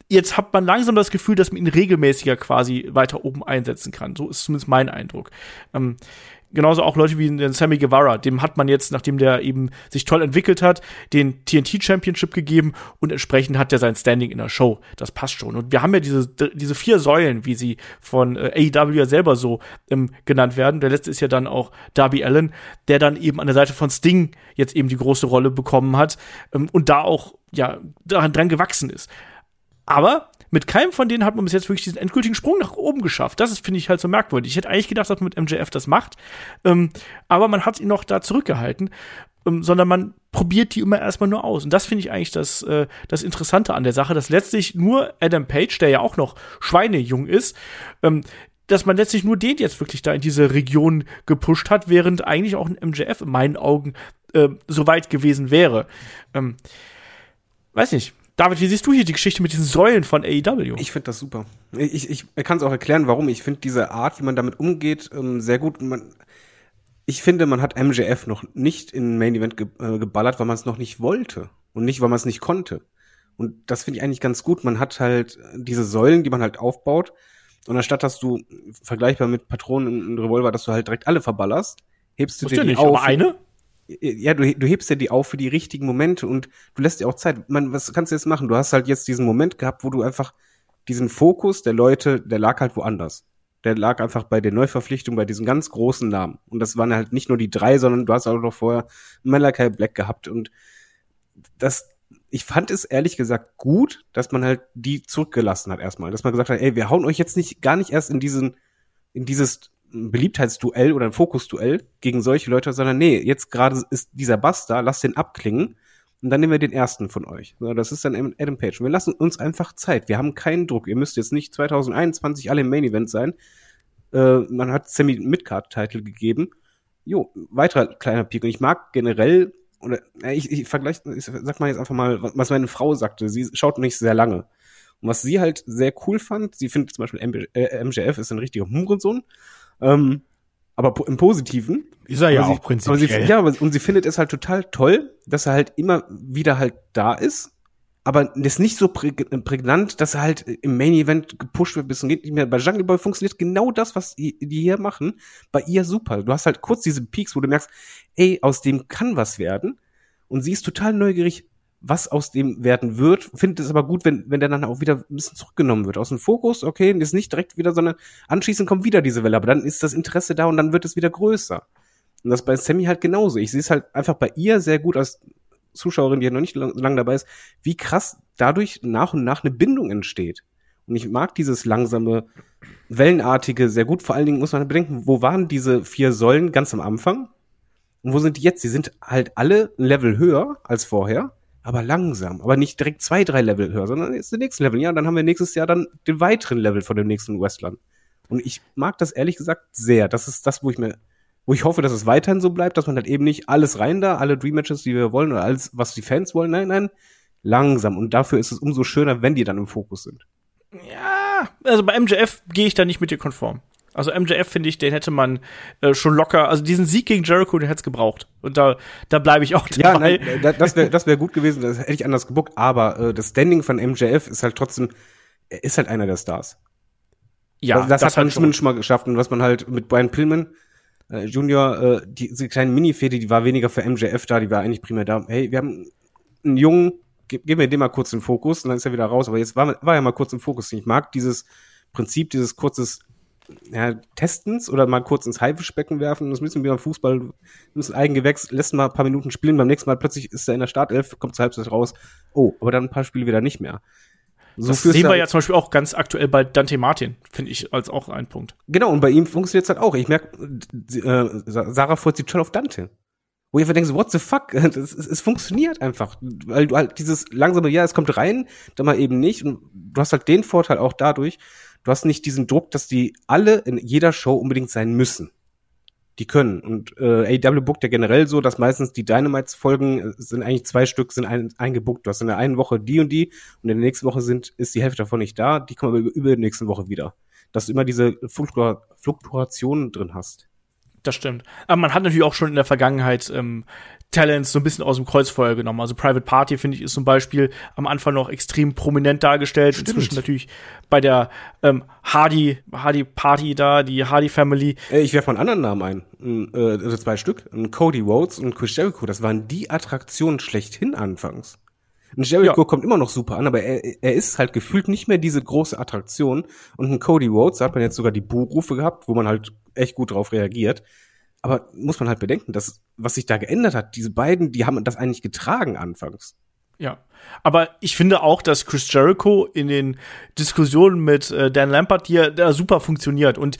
[SPEAKER 2] jetzt hat man langsam das Gefühl, dass man ihn regelmäßiger quasi weiter oben einsetzen kann. So ist zumindest mein Eindruck. Ähm, genauso auch Leute wie den Sammy Guevara, dem hat man jetzt, nachdem der eben sich toll entwickelt hat, den TNT Championship gegeben und entsprechend hat er sein Standing in der Show. Das passt schon. Und wir haben ja diese, diese vier Säulen, wie sie von äh, AEW ja selber so ähm, genannt werden. Der letzte ist ja dann auch Darby Allen, der dann eben an der Seite von Sting jetzt eben die große Rolle bekommen hat ähm, und da auch ja dran, dran gewachsen ist. Aber mit keinem von denen hat man bis jetzt wirklich diesen endgültigen Sprung nach oben geschafft. Das finde ich, halt so merkwürdig. Ich hätte eigentlich gedacht, dass man mit MJF das macht. Ähm, aber man hat ihn noch da zurückgehalten. Ähm, sondern man probiert die immer erstmal nur aus. Und das finde ich eigentlich das, äh, das Interessante an der Sache, dass letztlich nur Adam Page, der ja auch noch schweinejung ist, ähm, dass man letztlich nur den jetzt wirklich da in diese Region gepusht hat, während eigentlich auch ein MJF in meinen Augen äh, so weit gewesen wäre. Ähm, weiß nicht. David, wie siehst du hier die Geschichte mit diesen Säulen von AEW?
[SPEAKER 4] Ich finde das super. Ich, ich, ich kann es auch erklären, warum. Ich finde diese Art, wie man damit umgeht, ähm, sehr gut. Man, ich finde, man hat MJF noch nicht in Main Event ge äh, geballert, weil man es noch nicht wollte und nicht, weil man es nicht konnte. Und das finde ich eigentlich ganz gut. Man hat halt diese Säulen, die man halt aufbaut. Und anstatt dass du vergleichbar mit Patronen und Revolver, dass du halt direkt alle verballerst, hebst du
[SPEAKER 2] Musst
[SPEAKER 4] dir die
[SPEAKER 2] nicht,
[SPEAKER 4] auf.
[SPEAKER 2] aber eine?
[SPEAKER 4] Ja, du, du hebst dir die auf für die richtigen Momente und du lässt dir auch Zeit. Man, was kannst du jetzt machen? Du hast halt jetzt diesen Moment gehabt, wo du einfach diesen Fokus der Leute, der lag halt woanders. Der lag einfach bei der Neuverpflichtung, bei diesen ganz großen Namen. Und das waren halt nicht nur die drei, sondern du hast auch noch vorher Malachi Black gehabt. Und das, ich fand es ehrlich gesagt gut, dass man halt die zurückgelassen hat erstmal. Dass man gesagt hat, ey, wir hauen euch jetzt nicht, gar nicht erst in diesen, in dieses Beliebtheitsduell oder ein Fokusduell gegen solche Leute, sondern nee, jetzt gerade ist dieser Bass da, lass den abklingen und dann nehmen wir den ersten von euch. Das ist dann Adam Page. Und wir lassen uns einfach Zeit. Wir haben keinen Druck. Ihr müsst jetzt nicht 2021 alle im Main Event sein. Äh, man hat Sammy Midcard-Titel gegeben. Jo, weiterer kleiner Peak. Und ich mag generell, oder ich, ich vergleiche, ich sag mal jetzt einfach mal, was meine Frau sagte. Sie schaut nicht sehr lange. Und was sie halt sehr cool fand, sie findet zum Beispiel MJ, äh, MJF ist ein richtiger Hurensohn. Ähm, aber im Positiven.
[SPEAKER 3] Ist er ja auch
[SPEAKER 4] sie,
[SPEAKER 3] prinzipiell.
[SPEAKER 4] sie, ja, aber, und sie findet es halt total toll, dass er halt immer wieder halt da ist. Aber das ist nicht so präg prägnant, dass er halt im Main Event gepusht wird bis und geht nicht mehr. Bei Jungle Boy funktioniert genau das, was die hier machen, bei ihr super. Du hast halt kurz diese Peaks, wo du merkst, ey, aus dem kann was werden. Und sie ist total neugierig, was aus dem werden wird. Findet es aber gut, wenn, wenn der dann auch wieder ein bisschen zurückgenommen wird. Aus dem Fokus, okay, ist nicht direkt wieder, sondern anschließend kommt wieder diese Welle. Aber dann ist das Interesse da und dann wird es wieder größer. Und das bei Sammy halt genauso. Ich sehe es halt einfach bei ihr sehr gut als Zuschauerin, die ja noch nicht lang, lang dabei ist, wie krass dadurch nach und nach eine Bindung entsteht. Und ich mag dieses langsame, wellenartige sehr gut. Vor allen Dingen muss man bedenken, wo waren diese vier Säulen ganz am Anfang? Und wo sind die jetzt? Sie sind halt alle ein Level höher als vorher, aber langsam. Aber nicht direkt zwei, drei Level höher, sondern jetzt der nächste Level. Ja, dann haben wir nächstes Jahr dann den weiteren Level von dem nächsten Wrestlern. Und ich mag das ehrlich gesagt sehr. Das ist das, wo ich mir, wo ich hoffe, dass es weiterhin so bleibt, dass man halt eben nicht alles rein da, alle Dream Matches, die wir wollen oder alles, was die Fans wollen. Nein, nein, langsam. Und dafür ist es umso schöner, wenn die dann im Fokus sind.
[SPEAKER 2] Ja, also bei MJF gehe ich da nicht mit dir konform. Also MJF finde ich, den hätte man äh, schon locker, also diesen Sieg gegen Jericho, den hätte es gebraucht. Und da, da bleibe ich auch
[SPEAKER 4] Ja,
[SPEAKER 2] dabei.
[SPEAKER 4] nein, da- das wäre das wär gut gewesen, das hätte ich anders gebuckt, aber äh, das Standing von MJF ist halt trotzdem, er ist halt einer der Stars.
[SPEAKER 2] ja,
[SPEAKER 4] das, das, hat man
[SPEAKER 2] halt
[SPEAKER 4] zumindest schon mal geschafft und was man halt mit Brian Pillman äh, Junior, äh, die, diese kleine Mini-Fehde, die war weniger für MJF da, die war eigentlich primär da. Hey, wir haben einen Jungen, ge geben wir dem mal kurz den Fokus und dann ist er wieder raus. Aber jetzt war, war er mal kurz im Fokus. Ich mag dieses Prinzip, dieses kurzes ja, Testens oder mal kurz ins Haifischbecken werfen. Das müssen wir beim Fußball, ein Eigengewächs, lässt mal ein paar Minuten spielen, beim nächsten Mal plötzlich ist er in der Startelf, kommt zur Halbzeit raus. Oh, aber dann ein paar Spiele wieder nicht mehr. So
[SPEAKER 2] das sehen wir
[SPEAKER 4] halt-
[SPEAKER 2] ja zum Beispiel auch ganz aktuell bei Dante Martin, finde ich als auch ein Punkt.
[SPEAKER 4] Genau, und bei ihm funktioniert es halt auch. Ich merke, äh, Sa- Sarah freut sich toll auf Dante. Wo ich einfach denke, so, what the fuck? Es, es, es funktioniert einfach. Weil du halt dieses langsame, ja, es kommt rein, dann mal eben nicht. Und du hast halt den Vorteil auch dadurch, du hast nicht diesen Druck, dass die alle in jeder Show unbedingt sein müssen. Die können. Und äh, AW bookt ja generell so, dass meistens die Dynamites-Folgen äh, sind eigentlich zwei Stück, sind ein, eingebuckt. Du hast in der einen Woche die und die und in der nächsten Woche sind, ist die Hälfte davon nicht da, die kommen aber über, über die nächste Woche wieder. Dass du immer diese Fluktua Fluktuationen drin hast.
[SPEAKER 2] Das stimmt. Aber man hat natürlich auch schon in der Vergangenheit ähm, Talents so ein bisschen aus dem Kreuzfeuer genommen. Also Private Party, finde ich, ist zum Beispiel am Anfang noch extrem prominent dargestellt. Inzwischen natürlich bei der ähm, Hardy, Hardy Party da, die Hardy Family.
[SPEAKER 4] Äh, Ich werfe mal einen anderen Namen ein. Ein, äh, also zwei Stück. Ein Cody Rhodes und Chris Jericho. Das waren die Attraktionen schlechthin anfangs. Ein Jericho
[SPEAKER 2] Ja.
[SPEAKER 4] kommt immer noch super an, aber er, er ist halt gefühlt nicht mehr diese große Attraktion. Und ein Cody Rhodes, da hat man jetzt sogar die Buhrufe gehabt, wo man halt echt gut drauf reagiert. Aber muss man halt bedenken, dass, was sich da geändert hat, diese beiden, die haben das eigentlich getragen anfangs.
[SPEAKER 2] Ja. Aber ich finde auch, dass Chris Jericho in den Diskussionen mit äh, Dan Lampert hier da super funktioniert. Und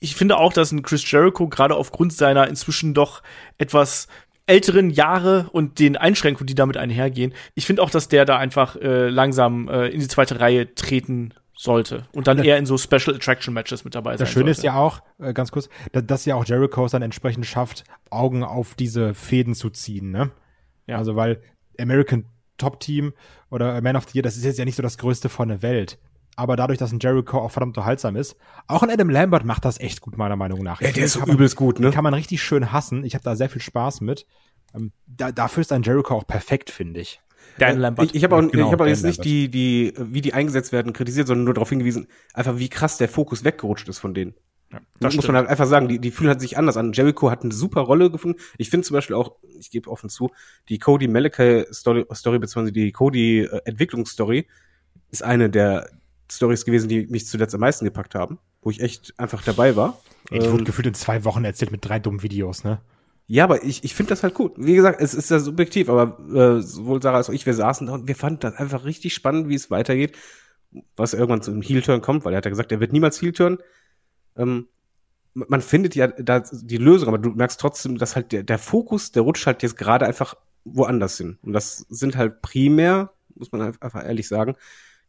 [SPEAKER 2] ich finde auch, dass ein Chris Jericho gerade aufgrund seiner inzwischen doch etwas älteren Jahre und den Einschränkungen, die damit einhergehen, ich finde auch, dass der da einfach äh, langsam äh, in die zweite Reihe treten sollte und dann eher in so Special Attraction Matches mit dabei sein
[SPEAKER 3] Das Schöne
[SPEAKER 2] sollte.
[SPEAKER 3] ist ja auch, äh, ganz kurz, da- dass ja auch Jericho es dann entsprechend schafft, Augen auf diese Fäden zu ziehen, ne?
[SPEAKER 2] Ja.
[SPEAKER 3] Also, weil American Top Team oder Man of the Year, das ist jetzt ja nicht so das Größte von der Welt. Aber dadurch, dass ein Jericho auch verdammt unterhaltsam ist, auch ein Adam Lambert macht das echt gut, meiner Meinung nach.
[SPEAKER 4] Ja, der
[SPEAKER 3] finde,
[SPEAKER 4] ist so
[SPEAKER 3] man-
[SPEAKER 4] übelst gut, ne?
[SPEAKER 3] Kann man richtig schön hassen. Ich habe da sehr viel Spaß mit. Ähm, da, dafür ist ein Jericho auch perfekt, finde ich.
[SPEAKER 2] Dan Lambert.
[SPEAKER 4] Ich, ich habe auch,
[SPEAKER 3] Genau,
[SPEAKER 4] ich hab auch
[SPEAKER 3] Dan
[SPEAKER 4] jetzt nicht
[SPEAKER 3] Lambert.
[SPEAKER 4] die, die, wie die eingesetzt werden, kritisiert, sondern nur darauf hingewiesen, einfach wie krass der Fokus weggerutscht ist von denen.
[SPEAKER 2] das
[SPEAKER 4] Das muss man halt einfach sagen, die, die fühlen halt sich anders an. Jericho hat eine super Rolle gefunden. Ich finde zum Beispiel auch, ich gebe offen zu, die Cody Malachi Story, Story beziehungsweise die Cody äh, Entwicklungsstory ist eine der Stories gewesen, die mich zuletzt am meisten gepackt haben, wo ich echt einfach dabei war.
[SPEAKER 3] Ey, wurde
[SPEAKER 4] Ähm,
[SPEAKER 3] gefühlt in zwei Wochen erzählt mit drei dummen Videos, ne?
[SPEAKER 4] ja, aber ich, ich finde das halt gut. Wie gesagt, es ist ja subjektiv, aber äh, sowohl Sarah als auch ich, wir saßen da und wir fanden das einfach richtig spannend, wie es weitergeht, was irgendwann zu einem Heel-Turn kommt, weil er hat ja gesagt, er wird niemals Heel-Turn. Ähm, man man findet ja da die Lösung, aber du merkst trotzdem, dass halt der, der Fokus, der rutscht halt jetzt gerade einfach woanders hin. Und das sind halt primär, muss man einfach ehrlich sagen,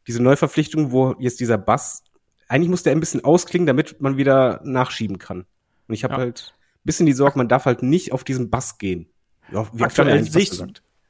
[SPEAKER 4] diese Neuverpflichtungen, wo jetzt dieser Bass, eigentlich muss der ein bisschen ausklingen, damit man wieder nachschieben kann. Und ich habe
[SPEAKER 2] Ja.
[SPEAKER 4] halt ein bisschen die Sorge, man darf halt nicht auf diesen Bass gehen. Ja, wie
[SPEAKER 2] Aktuell sehe ich,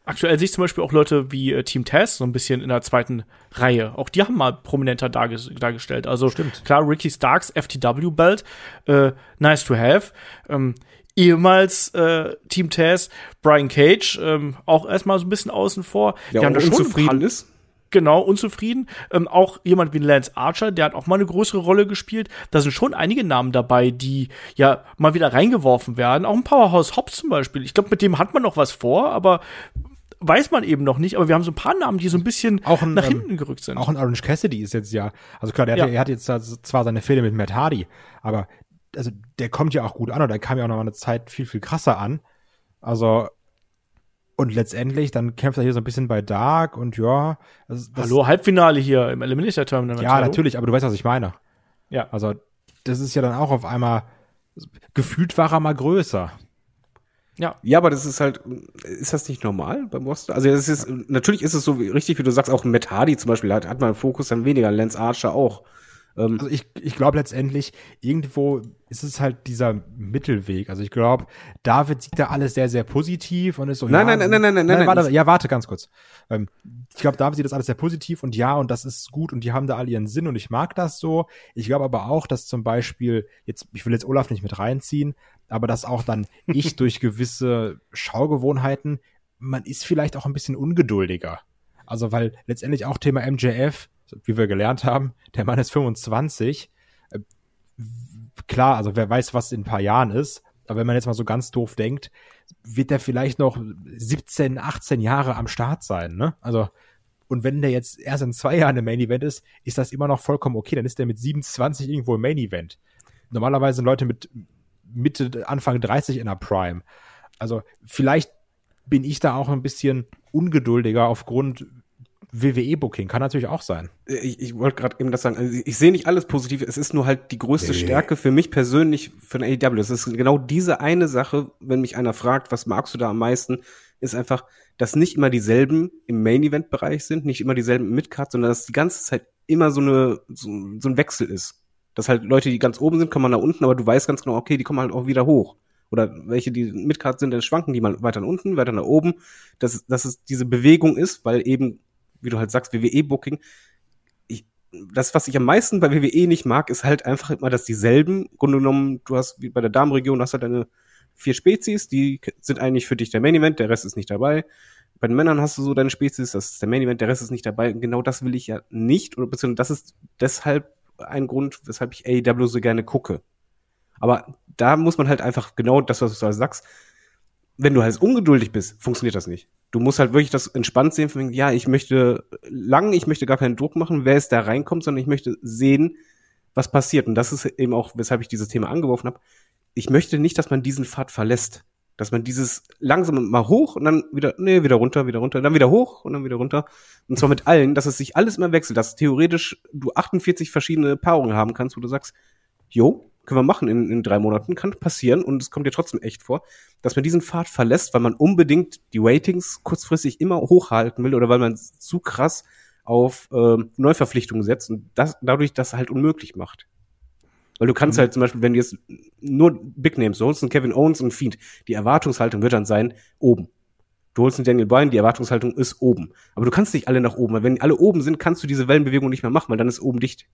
[SPEAKER 2] aktuell sehe ich zum Beispiel auch Leute wie äh, Team Taz so ein bisschen in der zweiten Reihe. Auch die haben mal prominenter darges dargestellt. Also
[SPEAKER 3] Stimmt.
[SPEAKER 2] klar, Ricky Starks FTW-Belt, äh, nice to have. Ähm, ehemals äh, Team Taz, Brian Cage, ähm, auch erstmal so ein bisschen außen vor.
[SPEAKER 4] Ja,
[SPEAKER 2] die haben da schon paar-
[SPEAKER 4] ist.
[SPEAKER 2] Genau unzufrieden. Ähm, auch jemand wie Lance Archer, der hat auch mal eine größere Rolle gespielt. Da sind schon einige Namen dabei, die ja mal wieder reingeworfen werden. Auch ein Powerhouse Hobbs zum Beispiel. Ich glaube, mit dem hat man noch was vor, aber weiß man eben noch nicht. Aber wir haben so ein paar Namen, die so ein bisschen
[SPEAKER 3] Auch ein,
[SPEAKER 2] nach
[SPEAKER 3] ähm,
[SPEAKER 2] hinten gerückt sind.
[SPEAKER 3] Auch ein Orange Cassidy ist jetzt ja, also klar, der
[SPEAKER 2] Ja.
[SPEAKER 3] hat, er hat jetzt zwar seine Fehler mit Matt Hardy, aber also der kommt ja auch gut an und der kam ja auch noch mal eine Zeit viel, viel krasser an. Also, und letztendlich, dann kämpft er hier so ein bisschen bei Dark und ja, also das,
[SPEAKER 2] Hallo, Halbfinale hier im Eliminator Terminal.
[SPEAKER 3] ja, natürlich, aber du weißt, was ich meine.
[SPEAKER 2] Ja.
[SPEAKER 3] Also, das ist ja dann auch auf einmal, gefühlt war er mal größer.
[SPEAKER 2] Ja.
[SPEAKER 4] Ja, aber das ist halt, ist das nicht normal beim Roster? Also es ist, natürlich ist es so wie, richtig, wie du sagst, auch Matt Hardy zum Beispiel hat, hat man einen Fokus dann weniger, Lance Archer auch. Ähm,
[SPEAKER 3] Also ich, ich glaube letztendlich, irgendwo ist es halt dieser Mittelweg. Also ich glaube, David sieht da alles sehr, sehr positiv und ist so.
[SPEAKER 4] Nein,
[SPEAKER 3] ja,
[SPEAKER 4] nein, nein, nein, nein, nein, nein,
[SPEAKER 3] warte, ja, warte ganz kurz. Ähm, ich glaube, David sieht das alles sehr positiv und ja, und das ist gut und die haben da alle ihren Sinn und ich mag das so. Ich glaube aber auch, dass zum Beispiel, jetzt, ich will jetzt Olaf nicht mit reinziehen, aber dass auch dann ich durch gewisse Schaugewohnheiten, man ist vielleicht auch ein bisschen ungeduldiger. Also, weil letztendlich auch Thema MJF, wie wir gelernt haben, der Mann ist 25. Äh, Klar, also wer weiß, was in ein paar Jahren ist. Aber wenn man jetzt mal so ganz doof denkt, wird der vielleicht noch 17, 18 Jahre am Start sein, ne? Also, und wenn der jetzt erst in zwei Jahren im Main Event ist, ist das immer noch vollkommen okay. Dann ist der mit 27 irgendwo im Main Event. Normalerweise sind Leute mit Mitte, Anfang 30 in der Prime. Also, vielleicht bin ich da auch ein bisschen ungeduldiger aufgrund WWE-Booking. Kann natürlich auch sein.
[SPEAKER 4] ich, ich wollte gerade eben das sagen, also ich, ich sehe nicht alles positiv, es ist nur halt die größte
[SPEAKER 3] Nee.
[SPEAKER 4] Stärke für mich persönlich für den AEW. Es ist genau diese eine Sache, wenn mich einer fragt, was magst du da am meisten, ist einfach, dass nicht immer dieselben im Main-Event-Bereich sind, nicht immer dieselben im Mid-Card, sondern dass die ganze Zeit immer so eine so, so ein Wechsel ist. Dass halt Leute, die ganz oben sind, kommen nach unten, aber du weißt ganz genau, okay, die kommen halt auch wieder hoch. Oder welche, die Midcard sind, dann schwanken die mal weiter nach unten, weiter nach oben. Dass, dass es diese Bewegung ist, weil eben, wie du halt sagst, WWE-Booking, das, was ich am meisten bei WWE nicht mag, ist halt einfach immer, dass dieselben, im Grunde genommen, du hast wie bei der Damenregion, hast halt deine vier Spezies, die sind eigentlich für dich der Main Event, der Rest ist nicht dabei. Bei den Männern hast du so deine Spezies, das ist der Main Event, der Rest ist nicht dabei. Und genau das will ich ja nicht, oder beziehungsweise das ist deshalb ein Grund, weshalb ich AEW so gerne gucke. Aber da muss man halt einfach genau das, was du sagst, wenn du halt ungeduldig bist, funktioniert das nicht. Du musst halt wirklich das entspannt sehen, von ja, ich möchte lang, ich möchte gar keinen Druck machen, wer es da reinkommt, sondern ich möchte sehen, was passiert. Und das ist eben auch, weshalb ich dieses Thema angeworfen habe. Ich möchte nicht, dass man diesen Pfad verlässt. Dass man dieses langsam mal hoch und dann wieder, nee, wieder runter, wieder runter, dann wieder hoch und dann wieder runter. Und zwar mit allen, dass es sich alles immer wechselt, dass theoretisch du 48 verschiedene Paarungen haben kannst, wo du sagst, jo, können wir machen in, in drei Monaten, kann passieren und es kommt dir trotzdem echt vor, dass man diesen Pfad verlässt, weil man unbedingt die Ratings kurzfristig immer hochhalten will oder weil man zu krass auf äh, Neuverpflichtungen setzt und das dadurch das halt unmöglich macht. Weil du kannst mhm. halt zum Beispiel, wenn du jetzt nur Big Names holst, einen Kevin Owens und Fiend, die Erwartungshaltung wird dann sein, oben. Du holst einen Daniel Bryan, die Erwartungshaltung ist oben. Aber du kannst nicht alle nach oben, weil wenn alle oben sind, kannst du diese Wellenbewegung nicht mehr machen, weil dann ist oben dicht.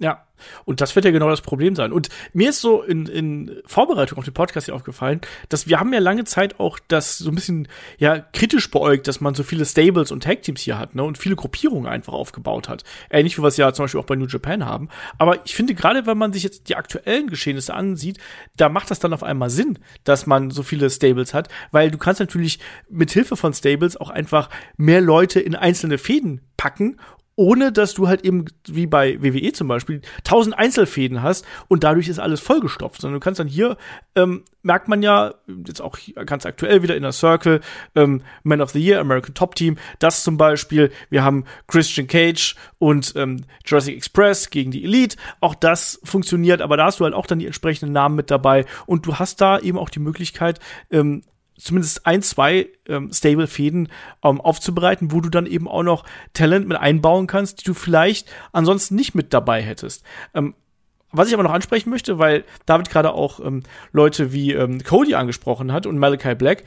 [SPEAKER 2] Ja, und das wird ja genau das Problem sein. Und mir ist so in, in Vorbereitung auf den Podcast hier aufgefallen, dass wir haben ja lange Zeit auch das so ein bisschen ja kritisch beäugt, dass man so viele Stables und Tag-Teams hier hat, ne, und viele Gruppierungen einfach aufgebaut hat. Ähnlich wie wir es ja zum Beispiel auch bei New Japan haben. Aber ich finde, gerade wenn man sich jetzt die aktuellen Geschehnisse ansieht, da macht das dann auf einmal Sinn, dass man so viele Stables hat, weil du kannst natürlich mit Hilfe von Stables auch einfach mehr Leute in einzelne Fäden packen ohne dass du halt eben, wie bei WWE zum Beispiel, tausend Einzelfäden hast und dadurch ist alles vollgestopft, sondern du kannst dann hier, ähm, merkt man ja, jetzt auch ganz aktuell wieder in der Circle, ähm, Man of the Year, American Top Team, das zum Beispiel, wir haben Christian Cage und ähm, Jurassic Express gegen die Elite, auch das funktioniert, aber da hast du halt auch dann die entsprechenden Namen mit dabei und du hast da eben auch die Möglichkeit, ähm, zumindest ein, zwei ähm, Stable-Fäden ähm, aufzubereiten, wo du dann eben auch noch Talent mit einbauen kannst, die du vielleicht ansonsten nicht mit dabei hättest. Ähm, was ich aber noch ansprechen möchte, weil David gerade auch ähm, Leute wie ähm, Cody angesprochen hat und Malachi Black.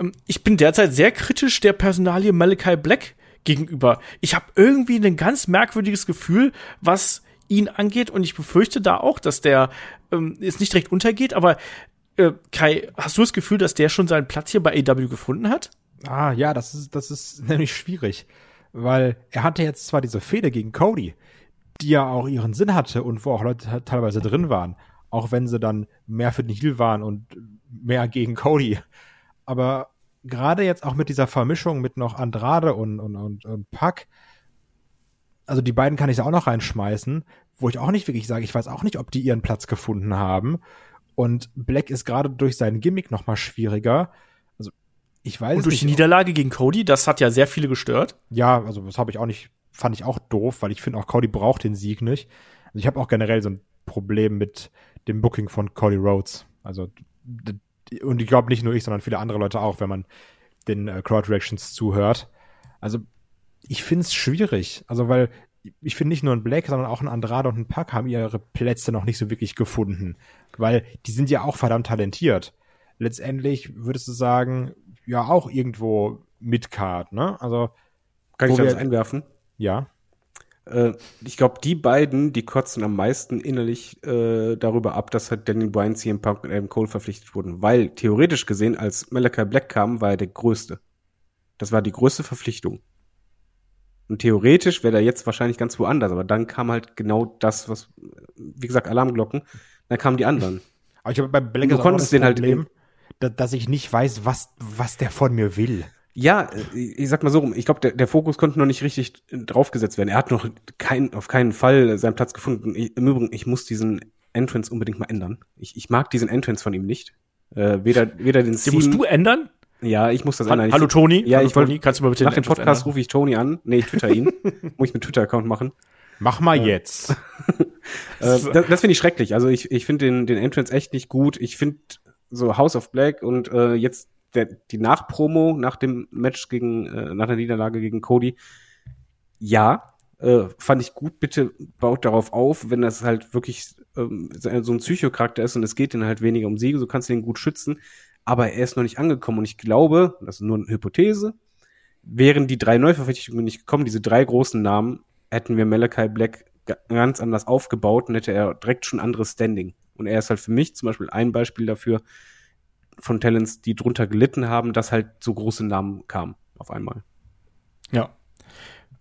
[SPEAKER 2] Ähm, ich bin derzeit sehr kritisch der Personalie Malachi Black gegenüber. Ich habe irgendwie ein ganz merkwürdiges Gefühl, was ihn angeht und ich befürchte da auch, dass der ähm, jetzt nicht direkt untergeht, aber äh, Kai, hast du das Gefühl, dass der schon seinen Platz hier bei AW gefunden hat?
[SPEAKER 3] Ah, ja, das ist, das ist nämlich schwierig. Weil er hatte jetzt zwar diese Fehde gegen Cody, die ja auch ihren Sinn hatte und wo auch Leute teilweise drin waren, auch wenn sie dann mehr für den Heal waren und mehr gegen Cody. Aber gerade jetzt auch mit dieser Vermischung mit noch Andrade und, und, und, und Pack, also die beiden kann ich da auch noch reinschmeißen, wo ich auch nicht wirklich sage, ich weiß auch nicht, ob die ihren Platz gefunden haben. Und Black ist gerade durch seinen Gimmick noch mal schwieriger. Also ich weiß
[SPEAKER 2] Und durch
[SPEAKER 3] nicht,
[SPEAKER 2] die Niederlage gegen Cody, das hat ja sehr viele gestört.
[SPEAKER 3] Ja, also das habe ich auch nicht, fand ich auch doof, weil ich finde auch Cody braucht den Sieg nicht. Also ich habe auch generell so ein Problem mit dem Booking von Cody Rhodes. Also und ich glaube nicht nur ich, sondern viele andere Leute auch, wenn man den äh, Crowd Reactions zuhört. Also ich finde es schwierig. Also weil ich finde nicht nur ein Black, sondern auch ein Andrade und ein Pack haben ihre Plätze noch nicht so wirklich gefunden. Weil die sind ja auch verdammt talentiert. Letztendlich würdest du sagen, ja, auch irgendwo Midcard, ne? Also.
[SPEAKER 4] Kann ich da was einwerfen?
[SPEAKER 3] Ja.
[SPEAKER 4] Äh, ich glaube, die beiden, die kotzen am meisten innerlich äh, darüber ab, dass halt Danny Bryan, CM Punk und Adam Cole verpflichtet wurden. Weil theoretisch gesehen, als Malachi Black kam, war er der Größte. Das war die größte Verpflichtung. Und theoretisch wäre er jetzt wahrscheinlich ganz woanders, aber dann kam halt genau das, was, wie gesagt, Alarmglocken, dann kamen die anderen.
[SPEAKER 3] Aber ich habe bei Black
[SPEAKER 4] du konntest den halt
[SPEAKER 3] Problem, dass ich nicht weiß, was, was der von mir will.
[SPEAKER 4] Ja, ich sag mal so rum, ich glaube, der, der Fokus konnte noch nicht richtig draufgesetzt werden. Er hat noch kein, auf keinen Fall seinen Platz gefunden. Ich, Im Übrigen, ich muss diesen Entrance unbedingt mal ändern. Ich, ich mag diesen Entrance von ihm nicht. Äh, weder, weder den
[SPEAKER 2] Den musst du ändern?
[SPEAKER 4] Ja, ich muss das
[SPEAKER 2] Ha
[SPEAKER 4] ändern.
[SPEAKER 2] Hallo Toni.
[SPEAKER 4] Ja,
[SPEAKER 2] Hallo
[SPEAKER 4] ich wollte,
[SPEAKER 2] Toni, kannst du mal bitte
[SPEAKER 4] nach dem Podcast rufe ich Tony an. Nee, ich twitter ihn. muss ich mit Twitter-Account machen.
[SPEAKER 3] Mach mal jetzt.
[SPEAKER 4] Äh, das das finde ich schrecklich. Also ich, ich finde den, den Entrance echt nicht gut. Ich finde so House of Black und äh, jetzt der, die Nachpromo nach dem Match gegen, äh, nach der Niederlage gegen Cody, ja, äh, fand ich gut. Bitte baut darauf auf, wenn das halt wirklich ähm, so ein so ein Psychocharakter ist und es geht dann halt weniger um Siege, so kannst du den gut schützen. Aber er ist noch nicht angekommen und ich glaube, das ist nur eine Hypothese, wären die drei Neuverpflichtungen nicht gekommen, diese drei großen Namen, hätten wir Malachi Black ga- ganz anders aufgebaut und hätte er direkt schon anderes Standing. Und er ist halt für mich zum Beispiel ein Beispiel dafür von Talents, die drunter gelitten haben, dass halt so große Namen kamen auf einmal.
[SPEAKER 2] Ja.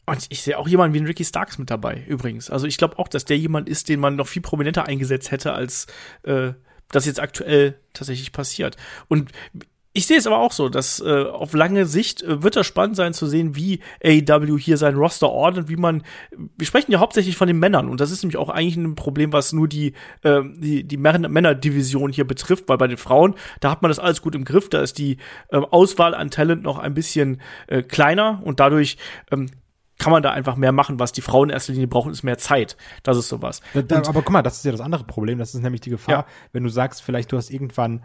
[SPEAKER 2] Und ich sehe auch jemanden wie einen Ricky Starks mit dabei, übrigens. Also ich glaube auch, dass der jemand ist, den man noch viel prominenter eingesetzt hätte, als äh, das jetzt aktuell tatsächlich passiert. Und ich sehe es aber auch so, dass äh, auf lange Sicht äh, wird das spannend sein zu sehen, wie AEW hier sein Roster ordnet, wie man. Wir sprechen ja hauptsächlich von den Männern und das ist nämlich auch eigentlich ein Problem, was nur die äh, die, die Männerdivision hier betrifft, weil bei den Frauen da hat man das alles gut im Griff, da ist die äh, Auswahl an Talent noch ein bisschen äh, kleiner und dadurch ähm, kann man da einfach mehr machen. Was die Frauen in erster Linie brauchen, ist mehr Zeit. Das ist sowas.
[SPEAKER 3] Da, da, aber guck mal, das ist ja das andere Problem. Das ist nämlich die Gefahr, ja. wenn du sagst, vielleicht du hast irgendwann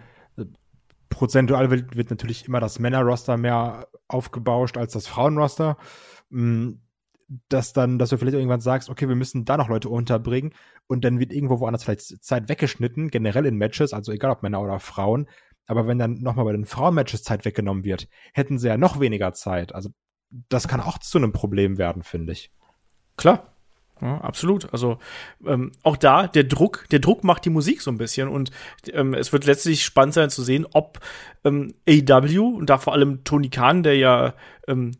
[SPEAKER 3] prozentual wird, wird natürlich immer das Männerroster mehr aufgebauscht als das Frauenroster. Mm, dass dann, dass du vielleicht irgendwann sagst, okay, wir müssen da noch Leute unterbringen und dann wird irgendwo woanders vielleicht Zeit weggeschnitten, generell in Matches, also egal ob Männer oder Frauen. Aber wenn dann nochmal bei den Frauenmatches Zeit weggenommen wird, hätten sie ja noch weniger Zeit. Also das kann auch zu einem Problem werden, finde ich.
[SPEAKER 2] Klar, ja, absolut. Also ähm, auch da der Druck, der Druck macht die Musik so ein bisschen und ähm, es wird letztlich spannend sein zu sehen, ob ähm, AW und da vor allem Tony Khan, der ja ähm,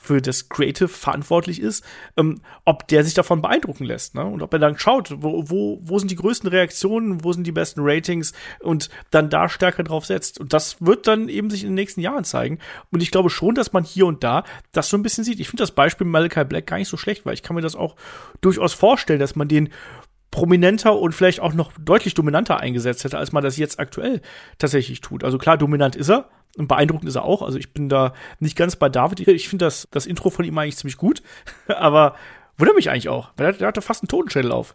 [SPEAKER 2] für das Creative verantwortlich ist, ähm, ob der sich davon beeindrucken lässt, ne? Und ob er dann schaut, wo, wo, wo sind die größten Reaktionen, wo sind die besten Ratings und dann da stärker drauf setzt. Und das wird dann eben sich in den nächsten Jahren zeigen. Und ich glaube schon, dass man hier und da das so ein bisschen sieht. Ich finde das Beispiel Malachi Black gar nicht so schlecht, weil ich kann mir das auch durchaus vorstellen, dass man den prominenter und vielleicht auch noch deutlich dominanter eingesetzt hätte, als man das jetzt aktuell tatsächlich tut. Also klar, dominant ist er, und beeindruckend ist er auch. Also ich bin da nicht ganz bei David. Ich finde das, das Intro von ihm eigentlich ziemlich gut. Aber wundert mich eigentlich auch. Weil der hatte fast einen Totenschädel auf.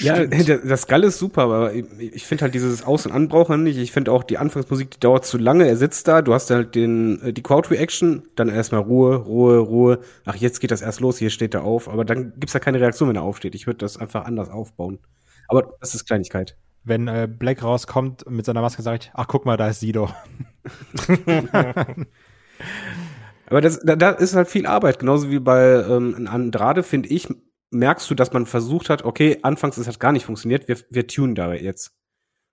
[SPEAKER 4] Ja, das Gall ist super, aber ich finde halt dieses Aus- und Anbrauchen nicht. Ich finde auch die Anfangsmusik, die dauert zu lange. Er sitzt da, du hast halt den, äh, die Crowd-Reaction, dann erstmal Ruhe, Ruhe, Ruhe. Ach, jetzt geht das erst los, hier steht er auf. Aber dann gibt's ja keine Reaktion, wenn er aufsteht. Ich würde das einfach anders aufbauen. Aber das ist Kleinigkeit
[SPEAKER 3] wenn äh, Black rauskommt mit seiner Maske, ich, ach guck mal, da ist Sido.
[SPEAKER 4] Aber das, da, da ist halt viel Arbeit, genauso wie bei ähm, Andrade, finde ich, merkst du, dass man versucht hat, okay, anfangs es hat gar nicht funktioniert, wir, wir tunen da jetzt.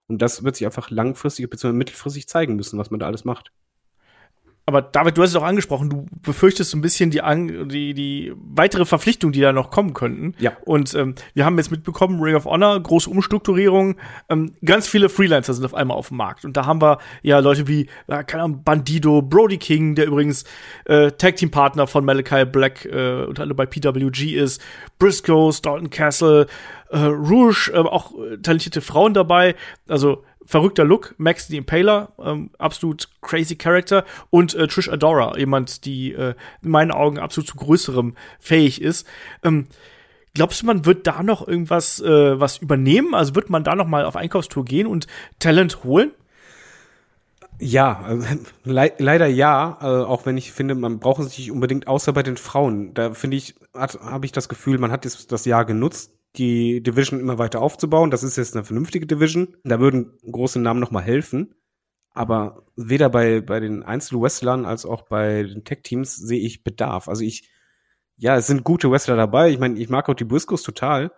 [SPEAKER 4] Und das wird sich einfach langfristig bzw. mittelfristig zeigen müssen, was man da alles macht
[SPEAKER 2] aber David, du hast es auch angesprochen, du befürchtest so ein bisschen die, die, die weitere Verpflichtung, die da noch kommen könnten.
[SPEAKER 4] Ja.
[SPEAKER 2] Und ähm, wir haben jetzt mitbekommen, Ring of Honor, große Umstrukturierung, ähm, ganz viele Freelancer sind auf einmal auf dem Markt. Und da haben wir ja Leute wie, äh, keine Ahnung, Bandido, Brody King, der übrigens äh, Tag-Team-Partner von Malachi Black äh, unter anderem bei PWG ist, Briscoe, Dalton Castle, äh, Rouge, äh, auch äh, talentierte Frauen dabei. Also verrückter Look, Max the Impaler, ähm, absolut crazy Character und äh, Trish Adora, jemand, die äh, in meinen Augen absolut zu größerem fähig ist. Ähm, glaubst du, man wird da noch irgendwas äh, was übernehmen? Also wird man da noch mal auf Einkaufstour gehen und Talent holen?
[SPEAKER 4] Ja, also, le leider ja, äh, auch wenn ich finde, man braucht es nicht unbedingt, außer bei den Frauen. Da finde ich, habe ich das Gefühl, man hat das, das Jahr genutzt, die Division immer weiter aufzubauen. Das ist jetzt eine vernünftige Division. Da würden große Namen nochmal helfen. Aber weder bei, bei den Einzel-Wrestlern als auch bei den Tech-Teams sehe ich Bedarf. Also ich, ja, es sind gute Wrestler dabei. Ich meine, ich mag auch die Briscoes total.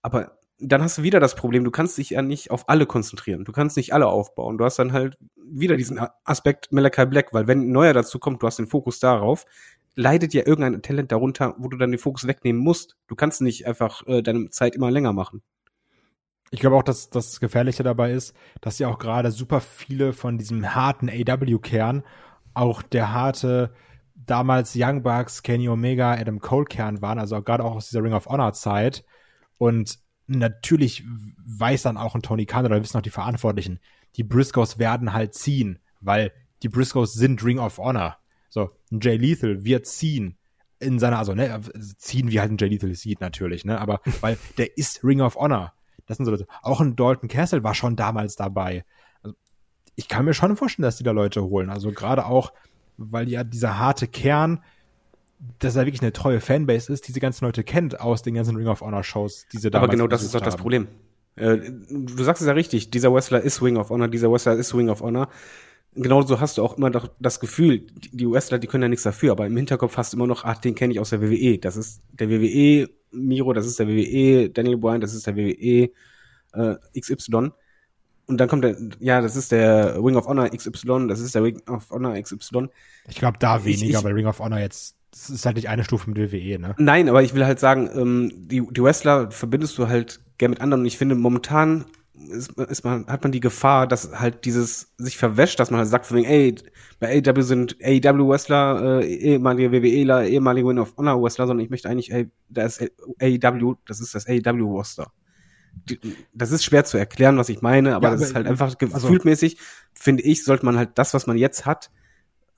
[SPEAKER 4] Aber dann hast du wieder das Problem, du kannst dich ja nicht auf alle konzentrieren. Du kannst nicht alle aufbauen. Du hast dann halt wieder diesen Aspekt Malachi Black, weil wenn ein neuer dazu kommt, du hast den Fokus darauf, leidet ja irgendein Talent darunter, wo du dann den Fokus wegnehmen musst. Du kannst nicht einfach äh, deine Zeit immer länger machen.
[SPEAKER 3] Ich glaube auch, dass das Gefährliche dabei ist, dass ja auch gerade super viele von diesem harten AW-Kern, auch der harte damals Young Bucks, Kenny Omega, Adam Cole-Kern waren, also gerade auch aus dieser Ring of Honor-Zeit. Und natürlich weiß dann auch ein Tony Khan oder wissen auch die Verantwortlichen, die Briscoes werden halt ziehen, weil die Briscoes sind Ring of Honor. So, ein Jay Lethal wird ziehen in seiner, also, ne, ziehen wie halt ein Jay Lethal sieht natürlich, ne, aber, weil der ist Ring of Honor. Das sind so Leute. Auch ein Dalton Castle war schon damals dabei. Also, ich kann mir schon vorstellen, dass die da Leute holen. Also gerade auch, weil ja dieser harte Kern, dass er wirklich eine treue Fanbase ist, diese ganzen Leute kennt aus den ganzen Ring of Honor Shows, diese
[SPEAKER 4] damals Aber genau das ist doch das Problem. Äh, du sagst es ja richtig, dieser Wrestler ist Ring of Honor, dieser Wrestler ist Ring of Honor genauso hast du auch immer doch das Gefühl, die Wrestler, die können ja nichts dafür, aber im Hinterkopf hast du immer noch, ach, den kenne ich aus der WWE. Das ist der WWE Miro, das ist der WWE Daniel Bryan, das ist der WWE äh, XY. Und dann kommt der, ja, das ist der Ring of Honor XY, das ist der Ring of Honor XY.
[SPEAKER 3] Ich glaube da weniger, ich, weil Ring of Honor jetzt, das ist halt nicht eine Stufe mit WWE, ne?
[SPEAKER 4] Nein, aber ich will halt sagen, ähm, die, die Wrestler verbindest du halt gern mit anderen und ich finde momentan ist, ist man, hat man die Gefahr, dass halt dieses sich verwäscht, dass man halt sagt, von wegen, ey, bei AEW sind AEW-Wrestler, äh, ehemalige WWEler, ehemalige Win of Honor-Wrestler, sondern ich möchte eigentlich, ey, da ist AEW, das ist das AEW-Roster. Das ist schwer zu erklären, was ich meine, aber
[SPEAKER 3] Ja,
[SPEAKER 4] das
[SPEAKER 3] aber,
[SPEAKER 4] ist halt einfach
[SPEAKER 3] also-
[SPEAKER 4] gefühltmäßig, finde ich, sollte man halt das, was man jetzt hat,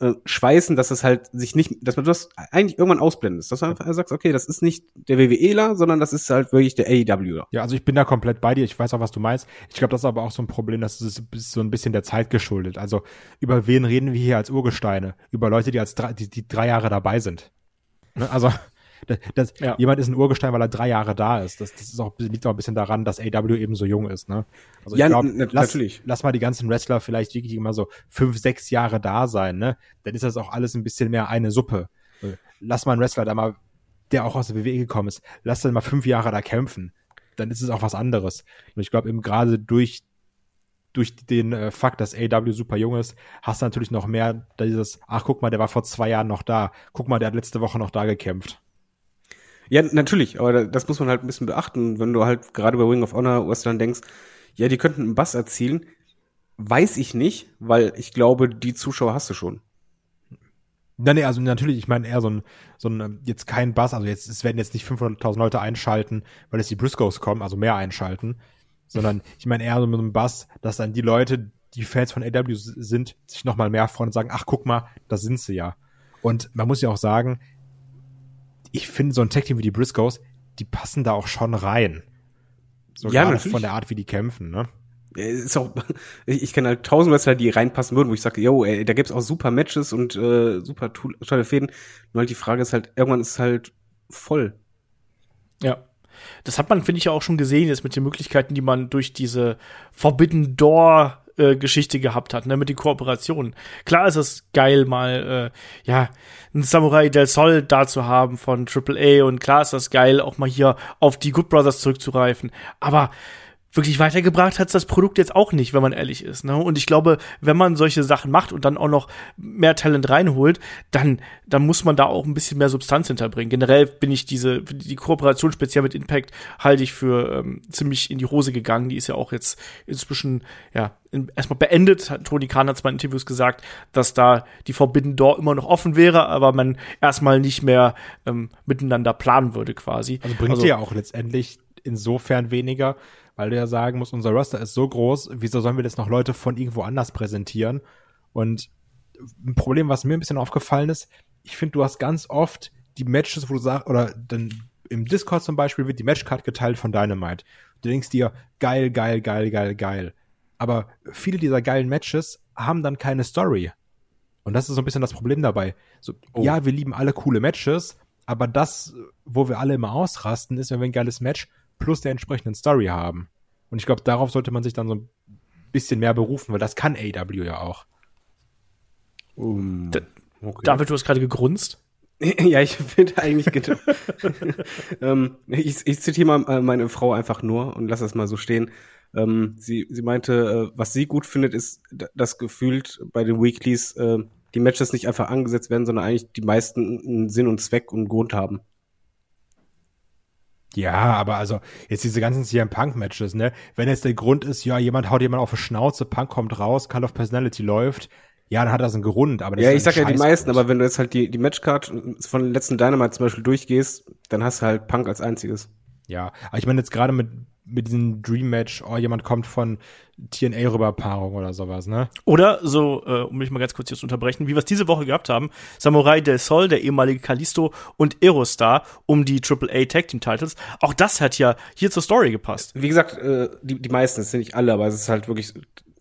[SPEAKER 4] äh, schweißen, dass es halt sich nicht, dass man das eigentlich irgendwann ausblendet. Dass man einfach sagt, okay, das ist nicht der WWEler, sondern das ist halt wirklich der AEWler.
[SPEAKER 3] Ja, also ich bin da komplett bei dir. Ich weiß auch, was du meinst. Ich glaube, das ist aber auch so ein Problem, das ist ist so ein bisschen der Zeit geschuldet. Also über wen reden wir hier als Urgesteine? Über Leute, die als drei, die, die drei Jahre dabei sind. Ne? Also das, das,
[SPEAKER 2] Ja.
[SPEAKER 3] jemand ist ein Urgestein, weil er drei Jahre da ist. Das, das ist auch, liegt auch ein bisschen daran, dass AW eben so jung ist. Ne? Also
[SPEAKER 4] Ja,
[SPEAKER 3] ich glaub, lass,
[SPEAKER 4] natürlich.
[SPEAKER 3] lass mal die ganzen Wrestler vielleicht wirklich immer so fünf, sechs Jahre da sein. Ne? Dann ist das auch alles ein bisschen mehr eine Suppe. Lass mal einen Wrestler da mal, der auch aus der WWE gekommen ist, lass den mal fünf Jahre da kämpfen. Dann ist es auch was anderes. Und ich glaube eben gerade durch durch den äh, Fakt, dass AW super jung ist, hast du natürlich noch mehr dieses, ach guck mal, der war vor zwei Jahren noch da. Guck mal, der hat letzte Woche noch da gekämpft.
[SPEAKER 4] Ja, natürlich, aber da- das muss man halt ein bisschen beachten, wenn du halt gerade bei Wing of Honor Western denkst, ja, die könnten einen Bass erzielen. Weiß ich nicht, weil ich glaube, die Zuschauer hast du schon.
[SPEAKER 3] Nein, nee, also natürlich, ich meine eher so ein, so ein, ähm, jetzt kein Bass, also jetzt, es werden jetzt nicht 500.000 Leute einschalten, weil jetzt die Briscoes kommen, also mehr einschalten, sondern ich meine eher so mit einem Bass, dass dann die Leute, die Fans von AW sind, sich nochmal mehr freuen und sagen, ach guck mal, da sind sie ja. Und man muss ja auch sagen, ich finde so ein Tag-Team wie die Briscoes, die passen da auch schon rein. So
[SPEAKER 4] Ja,
[SPEAKER 3] gerade
[SPEAKER 4] natürlich.
[SPEAKER 3] von der Art, wie die kämpfen, ne?
[SPEAKER 4] Ist auch, ich, ich kenne halt tausend Wrestler, die reinpassen würden, wo ich sage, yo, ey, da gibt's auch super Matches und äh, super tolle Fäden. Nur halt die Frage ist halt, irgendwann ist es halt voll.
[SPEAKER 2] Ja. Das hat man, finde ich, ja auch schon gesehen jetzt mit den Möglichkeiten, die man durch diese Forbidden Door äh, Geschichte gehabt hat, ne, mit den Kooperationen. Klar ist es geil, mal, äh, ja, einen Samurai del Sol da zu haben von AAA und klar ist das geil, auch mal hier auf die Good Brothers zurückzureifen. Aber wirklich weitergebracht hat's das Produkt jetzt auch nicht, wenn man ehrlich ist. Ne? Und ich glaube, wenn man solche Sachen macht und dann auch noch mehr Talent reinholt, dann, dann muss man da auch ein bisschen mehr Substanz hinterbringen. Generell bin ich diese, die Kooperation speziell mit Impact halte ich für ähm, ziemlich in die Hose gegangen. Die ist ja auch jetzt inzwischen, ja, in, erstmal beendet. Tony Khan hat zwar in Interviews gesagt, dass da die Forbidden Door immer noch offen wäre, aber man erstmal nicht mehr ähm, miteinander planen würde quasi.
[SPEAKER 3] Also bringt dir ja auch letztendlich insofern weniger, weil du ja sagen musst, unser Roster ist so groß, wieso sollen wir jetzt noch Leute von irgendwo anders präsentieren? Und ein Problem, was mir ein bisschen aufgefallen ist, ich finde, du hast ganz oft die Matches, wo du sagst, oder dann im Discord zum Beispiel wird die Matchcard geteilt von Dynamite. Du denkst dir, geil, geil, geil, geil, geil. Aber viele dieser geilen Matches haben dann keine Story. Und das ist so ein bisschen das Problem dabei. So, ja, wir lieben alle coole Matches, aber das, wo wir alle immer ausrasten, ist, wenn wir ein geiles Match plus der entsprechenden Story haben. Und ich glaube, darauf sollte man sich dann so ein bisschen mehr berufen, weil das kann AW ja auch.
[SPEAKER 4] Um,
[SPEAKER 2] Da-
[SPEAKER 4] okay.
[SPEAKER 2] David, du hast gerade gegrunzt.
[SPEAKER 4] ja, ich finde eigentlich genau. ähm, ich, ich zitiere mal äh, meine Frau einfach nur und lass das mal so stehen. Ähm, sie, sie meinte, äh, was sie gut findet, ist, dass gefühlt bei den Weeklies äh, die Matches nicht einfach angesetzt werden, sondern eigentlich die meisten einen Sinn und Zweck und Grund haben.
[SPEAKER 3] Ja, aber also jetzt diese ganzen CM Punk Matches, ne? Wenn jetzt der Grund ist, ja, jemand haut jemand auf die Schnauze, Punk kommt raus, Call of Personality läuft, ja, dann hat das einen Grund, aber das
[SPEAKER 4] Ja, ich sag ja die meisten, aber wenn du jetzt halt die, die Matchcard von den letzten Dynamite zum Beispiel durchgehst, dann hast du halt Punk als einziges.
[SPEAKER 3] Ja, aber ich meine jetzt gerade mit mit diesem Dream Match, oh, jemand kommt von TNA rüber Paarung oder sowas, ne?
[SPEAKER 2] Oder so, äh, um mich mal ganz kurz hier zu unterbrechen, wie wir es diese Woche gehabt haben, Samurai del Sol, der ehemalige Kalisto und Aerostar um die AAA Tag Team Titles. Auch das hat ja hier zur Story gepasst.
[SPEAKER 4] Wie gesagt, äh, die, die meisten, es sind nicht alle, aber es ist halt wirklich,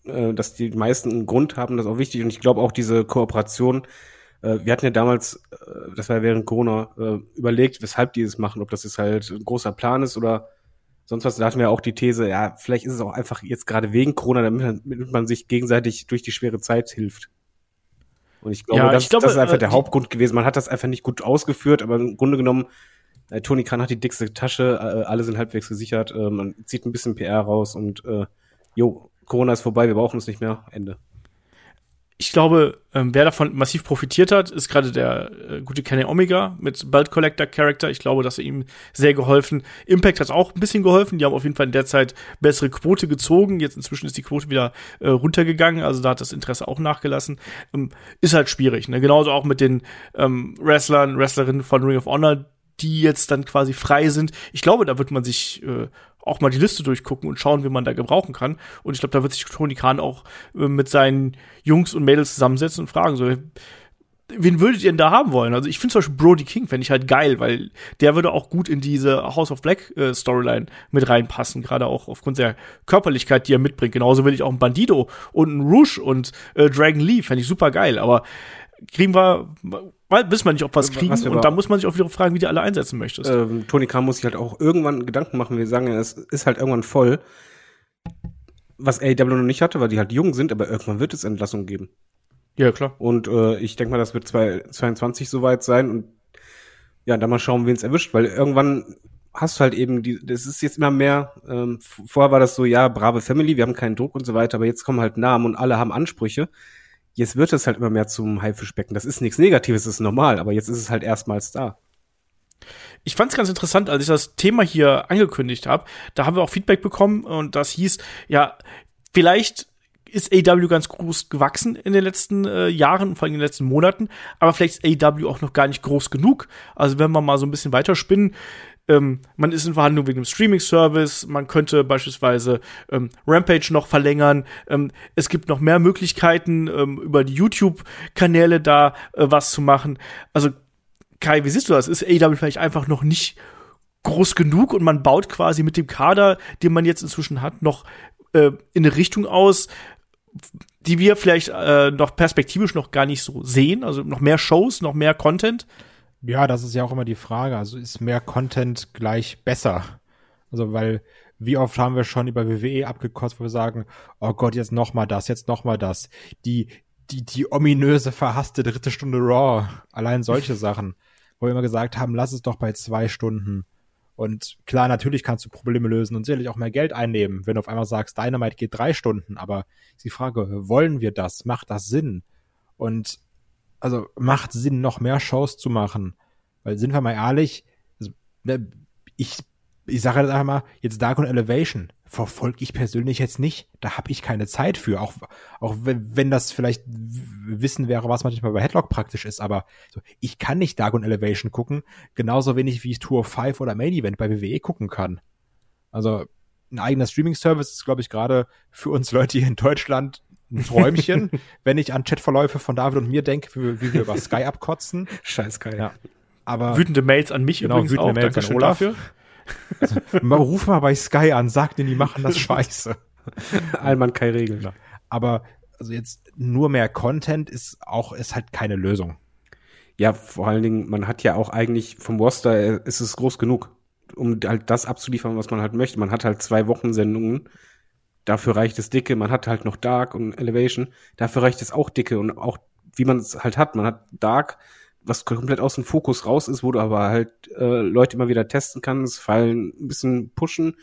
[SPEAKER 4] äh, dass die meisten einen Grund haben, das ist auch wichtig. Und ich glaube auch diese Kooperation, äh, wir hatten ja damals, äh, das war ja während Corona, äh, überlegt, weshalb die es machen, ob das jetzt halt ein großer Plan ist oder sonst was. Da hatten wir auch die These, ja, vielleicht ist es auch einfach jetzt gerade wegen Corona, damit man, damit man sich gegenseitig durch die schwere Zeit hilft. Und ich glaube,
[SPEAKER 2] Ja,
[SPEAKER 4] das,
[SPEAKER 2] ich glaube,
[SPEAKER 4] das ist einfach
[SPEAKER 2] äh,
[SPEAKER 4] der Hauptgrund gewesen. Man hat das einfach nicht gut ausgeführt, aber im Grunde genommen, äh, Tony Khan hat die dickste Tasche, äh, alle sind halbwegs gesichert, äh, man zieht ein bisschen PR raus und äh, jo, Corona ist vorbei, wir brauchen es nicht mehr, Ende.
[SPEAKER 2] Ich glaube, ähm, wer davon massiv profitiert hat, ist gerade der äh, gute Kenny Omega mit Belt Collector Character. Ich glaube, dass er ihm sehr geholfen. Impact hat auch ein bisschen geholfen. Die haben auf jeden Fall in der Zeit bessere Quote gezogen. Jetzt inzwischen ist die Quote wieder äh, runtergegangen. Also da hat das Interesse auch nachgelassen. Ähm, ist halt schwierig. Ne? Genauso auch mit den ähm, Wrestlern, Wrestlerinnen von Ring of Honor, die jetzt dann quasi frei sind. Ich glaube, da wird man sich äh, auch mal die Liste durchgucken und schauen, wie man da gebrauchen kann. Und ich glaube, da wird sich Tony Khan auch äh, mit seinen Jungs und Mädels zusammensetzen und fragen, so, wen würdet ihr denn da haben wollen? Also ich finde zum Beispiel Brody King fände ich halt geil, weil der würde auch gut in diese House of Black äh, Storyline mit reinpassen, gerade auch aufgrund der Körperlichkeit, die er mitbringt. Genauso will ich auch einen Bandido und einen Rouge und äh, Dragon Lee, fände ich super geil, aber kriegen wir, weil wissen wir nicht, ob wir es kriegen. Was und da muss man sich auch wieder fragen, wie du alle einsetzen möchtest.
[SPEAKER 4] Ähm, Tony Khan muss sich halt auch irgendwann Gedanken machen. Wir sagen ja, es ist halt irgendwann voll. Was AEW noch nicht hatte, weil die halt jung sind, aber irgendwann wird es Entlassungen geben.
[SPEAKER 2] Ja, klar.
[SPEAKER 4] Und äh, ich denke mal, das wird 2022 soweit sein und ja, dann mal schauen, wen es erwischt, weil irgendwann hast du halt eben die, das ist jetzt immer mehr, ähm, vorher war das so, ja, brave Family, wir haben keinen Druck und so weiter, aber jetzt kommen halt Namen und alle haben Ansprüche jetzt wird es halt immer mehr zum Haifischbecken. Das ist nichts Negatives, das ist normal, aber jetzt ist es halt erstmals da.
[SPEAKER 2] Ich fand es ganz interessant, als ich das Thema hier angekündigt habe. Da haben wir auch Feedback bekommen und das hieß, ja, vielleicht ist AW ganz groß gewachsen in den letzten äh, Jahren, vor allem in den letzten Monaten, aber vielleicht ist AW auch noch gar nicht groß genug. Also wenn wir mal so ein bisschen weiterspinnen, ähm, man ist in Verhandlung wegen dem Streaming-Service, man könnte beispielsweise ähm, Rampage noch verlängern. Ähm, es gibt noch mehr Möglichkeiten, ähm, über die YouTube-Kanäle da äh, was zu machen. Also, Kai, wie siehst du das? Ist AEW vielleicht einfach noch nicht groß genug und man baut quasi mit dem Kader, den man jetzt inzwischen hat, noch äh, in eine Richtung aus, die wir vielleicht äh, noch perspektivisch noch gar nicht so sehen. Also noch mehr Shows, noch mehr Content.
[SPEAKER 3] Ja, das ist ja auch immer die Frage. Also ist mehr Content gleich besser? Also, weil wie oft haben wir schon über WWE abgekostet, wo wir sagen, oh Gott, jetzt noch mal das, jetzt noch mal das. Die, die, die ominöse, verhasste dritte Stunde Raw. Allein solche Sachen, wo wir immer gesagt haben, lass es doch bei zwei Stunden. Und klar, natürlich kannst du Probleme lösen und sicherlich auch mehr Geld einnehmen, wenn du auf einmal sagst, Dynamite geht drei Stunden. Aber ist die Frage, wollen wir das? Macht das Sinn? Und also macht Sinn, noch mehr Shows zu machen. Weil sind wir mal ehrlich, also, ne, ich, ich sage jetzt einfach mal, jetzt Dark und Elevation verfolge ich persönlich jetzt nicht. Da habe ich keine Zeit für. Auch, auch wenn, wenn das vielleicht Wissen wäre, was manchmal bei Headlock praktisch ist. Aber so, ich kann nicht Dark und Elevation gucken. Genauso wenig wie ich Tour 5 oder Main Event bei WWE gucken kann. Also ein eigener Streaming-Service ist, glaube ich, gerade für uns Leute hier in Deutschland ein Träumchen, wenn ich an Chatverläufe von David und mir denke, wie, wie wir über Sky abkotzen.
[SPEAKER 2] Scheiß Sky.
[SPEAKER 3] Ja. Aber
[SPEAKER 2] wütende Mails an mich
[SPEAKER 3] genau, übrigens wütende auch. Mails Dankeschön an Olaf. dafür. Also, ruf mal bei Sky an, sag denen, die machen das scheiße.
[SPEAKER 4] Allmann Kai Regeln. Ja.
[SPEAKER 3] Aber also jetzt nur mehr Content ist auch ist halt keine Lösung.
[SPEAKER 4] Ja, vor allen Dingen, man hat ja auch eigentlich vom Roster äh, ist es groß genug, um halt das abzuliefern, was man halt möchte. Man hat halt zwei Wochen Sendungen Dafür reicht es dicke. Man hat halt noch Dark und Elevation. Dafür reicht es auch dicke und auch wie man es halt hat. Man hat Dark, was komplett aus dem Fokus raus ist, wo du aber halt äh, Leute immer wieder testen kannst, fallen ein bisschen pushen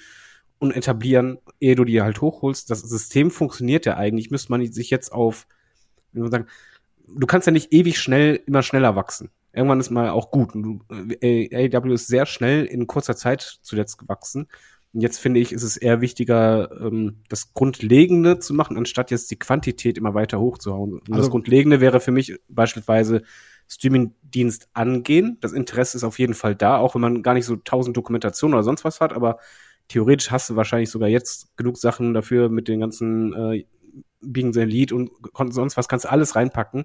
[SPEAKER 4] und etablieren, ehe du die halt hochholst. Das System funktioniert ja eigentlich. Müsste man sich jetzt auf, wie man sagen, du kannst ja nicht ewig schnell immer schneller wachsen. Irgendwann ist mal auch gut. Und äh, AW ist sehr schnell in kurzer Zeit zuletzt gewachsen. Und jetzt finde ich, ist es eher wichtiger, ähm, das Grundlegende zu machen, anstatt jetzt die Quantität immer weiter hochzuhauen. Und also, das Grundlegende wäre für mich beispielsweise Streaming-Dienst angehen. Das Interesse ist auf jeden Fall da, auch wenn man gar nicht so tausend Dokumentationen oder sonst was hat, aber theoretisch hast du wahrscheinlich sogar jetzt genug Sachen dafür mit den ganzen äh, Being the Lead und sonst was kannst du alles reinpacken.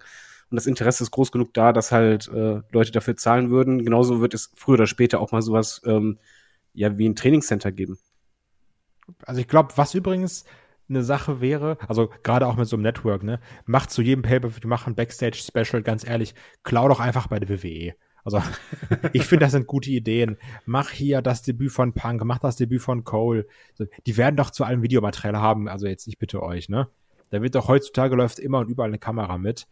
[SPEAKER 4] Und das Interesse ist groß genug da, dass halt äh, Leute dafür zahlen würden. Genauso wird es früher oder später auch mal sowas ähm, ja wie ein Trainingscenter geben.
[SPEAKER 3] Also ich glaube, was übrigens eine Sache wäre, also gerade auch mit so einem Network, ne, macht zu jedem Paper, wir machen Backstage-Special, ganz ehrlich, klau doch einfach bei der WWE. Also ich finde, das sind gute Ideen. Mach hier das Debüt von Punk, mach das Debüt von Cole. Die werden doch zu allem Videomaterial haben, also jetzt ich bitte euch, ne? Da wird doch heutzutage läuft immer und überall eine Kamera mit.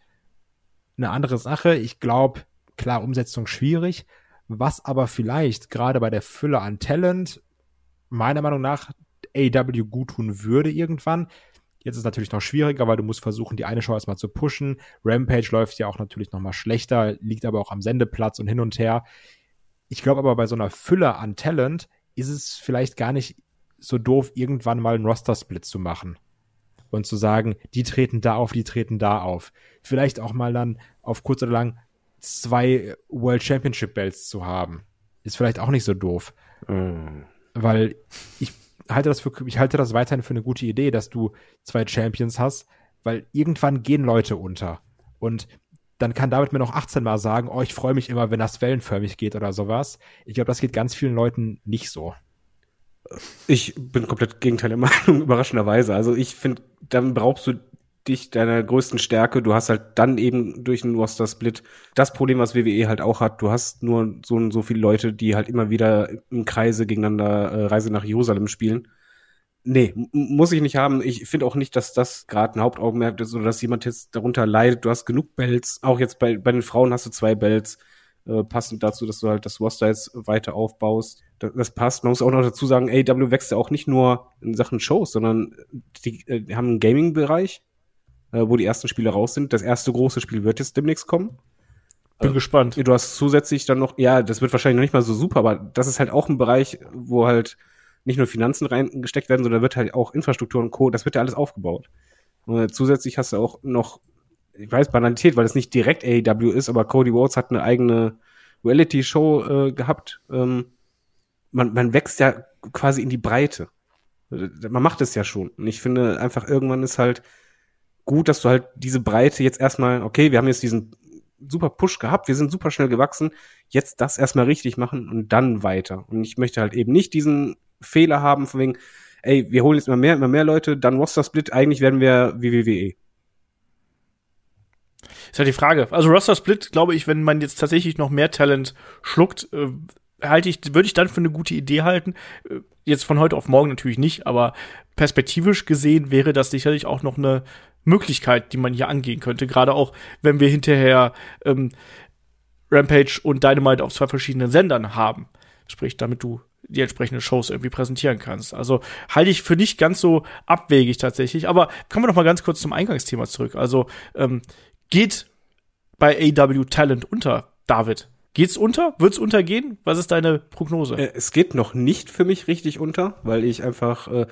[SPEAKER 3] Eine andere Sache, ich glaube, klar, Umsetzung schwierig, was aber vielleicht gerade bei der Fülle an Talent meiner Meinung nach AW gut tun würde irgendwann, Jetzt ist es natürlich noch schwieriger, weil du musst versuchen, die eine Show erstmal zu pushen. Rampage läuft ja auch natürlich noch mal schlechter, liegt aber auch am Sendeplatz und hin und her. Ich glaube aber bei so einer Fülle an Talent ist es vielleicht gar nicht so doof, irgendwann mal einen Roster-Split zu machen. Und zu sagen, die treten da auf, die treten da auf. Vielleicht auch mal dann auf kurz oder lang zwei World Championship Belts zu haben. Ist vielleicht auch nicht so doof.
[SPEAKER 4] Mm.
[SPEAKER 3] Weil ich halte das für, ich halte das weiterhin für eine gute Idee, dass du zwei Champions hast, weil irgendwann gehen Leute unter. Und dann kann David mir noch 18 Mal sagen, oh, ich freue mich immer, wenn das wellenförmig geht oder sowas. Ich glaube, das geht ganz vielen Leuten nicht so.
[SPEAKER 4] Ich bin komplett Gegenteil der Meinung, überraschenderweise. Also ich finde, dann brauchst du dich deiner größten Stärke. Du hast halt dann eben durch einen Roster-Split das Problem, was WWE halt auch hat. Du hast nur so und so viele Leute, die halt immer wieder im Kreise gegeneinander äh, Reise nach Jerusalem spielen. Nee, muss ich nicht haben. Ich finde auch nicht, dass das gerade ein Hauptaugenmerk ist oder dass jemand jetzt darunter leidet. Du hast genug Belts. Auch jetzt bei, bei den Frauen hast du zwei Belts. Äh, passend dazu, dass du halt das Roster jetzt weiter aufbaust. Das, das, passt. Man muss auch noch dazu sagen, AW wächst ja auch nicht nur in Sachen Shows, sondern die, äh, die haben einen Gaming-Bereich, äh, wo die ersten Spiele raus sind. Das erste große Spiel wird jetzt demnächst kommen.
[SPEAKER 2] Bin äh, gespannt.
[SPEAKER 4] Du hast zusätzlich dann noch, ja, das wird wahrscheinlich noch nicht mal so super, aber das ist halt auch ein Bereich, wo halt nicht nur Finanzen reingesteckt werden, sondern wird halt auch Infrastruktur und Co., das wird ja alles aufgebaut. Und äh, zusätzlich hast du auch noch, ich weiß, Banalität, weil es nicht direkt AEW ist, aber Cody Rhodes hat eine eigene Reality-Show äh, gehabt. Ähm, man, man wächst ja quasi in die Breite. Man macht es ja schon. Und ich finde einfach, irgendwann ist halt, gut, dass du halt diese Breite jetzt erstmal, okay, wir haben jetzt diesen super Push gehabt, wir sind super schnell gewachsen, jetzt das erstmal richtig machen und dann weiter. Und ich möchte halt eben nicht diesen Fehler haben, von wegen, ey, wir holen jetzt immer mehr, immer mehr Leute, dann Roster Split, eigentlich werden wir wie WWE.
[SPEAKER 2] Ist halt die Frage. Also Roster Split, glaube ich, wenn man jetzt tatsächlich noch mehr Talent schluckt, äh, halte ich, würde ich dann für eine gute Idee halten. Äh, jetzt von heute auf morgen natürlich nicht, aber perspektivisch gesehen wäre das sicherlich auch noch eine Möglichkeit, die man hier angehen könnte. Gerade auch, wenn wir hinterher ähm, Rampage und Dynamite auf zwei verschiedenen Sendern haben. Sprich, damit du die entsprechenden Shows irgendwie präsentieren kannst. Also halte ich für nicht ganz so abwegig tatsächlich. Aber kommen wir noch mal ganz kurz zum Eingangsthema zurück. Also ähm, geht bei AW Talent unter, David? Geht's unter? Wird's untergehen? Was ist deine Prognose?
[SPEAKER 4] Äh, es geht noch nicht für mich richtig unter, weil ich einfach, äh,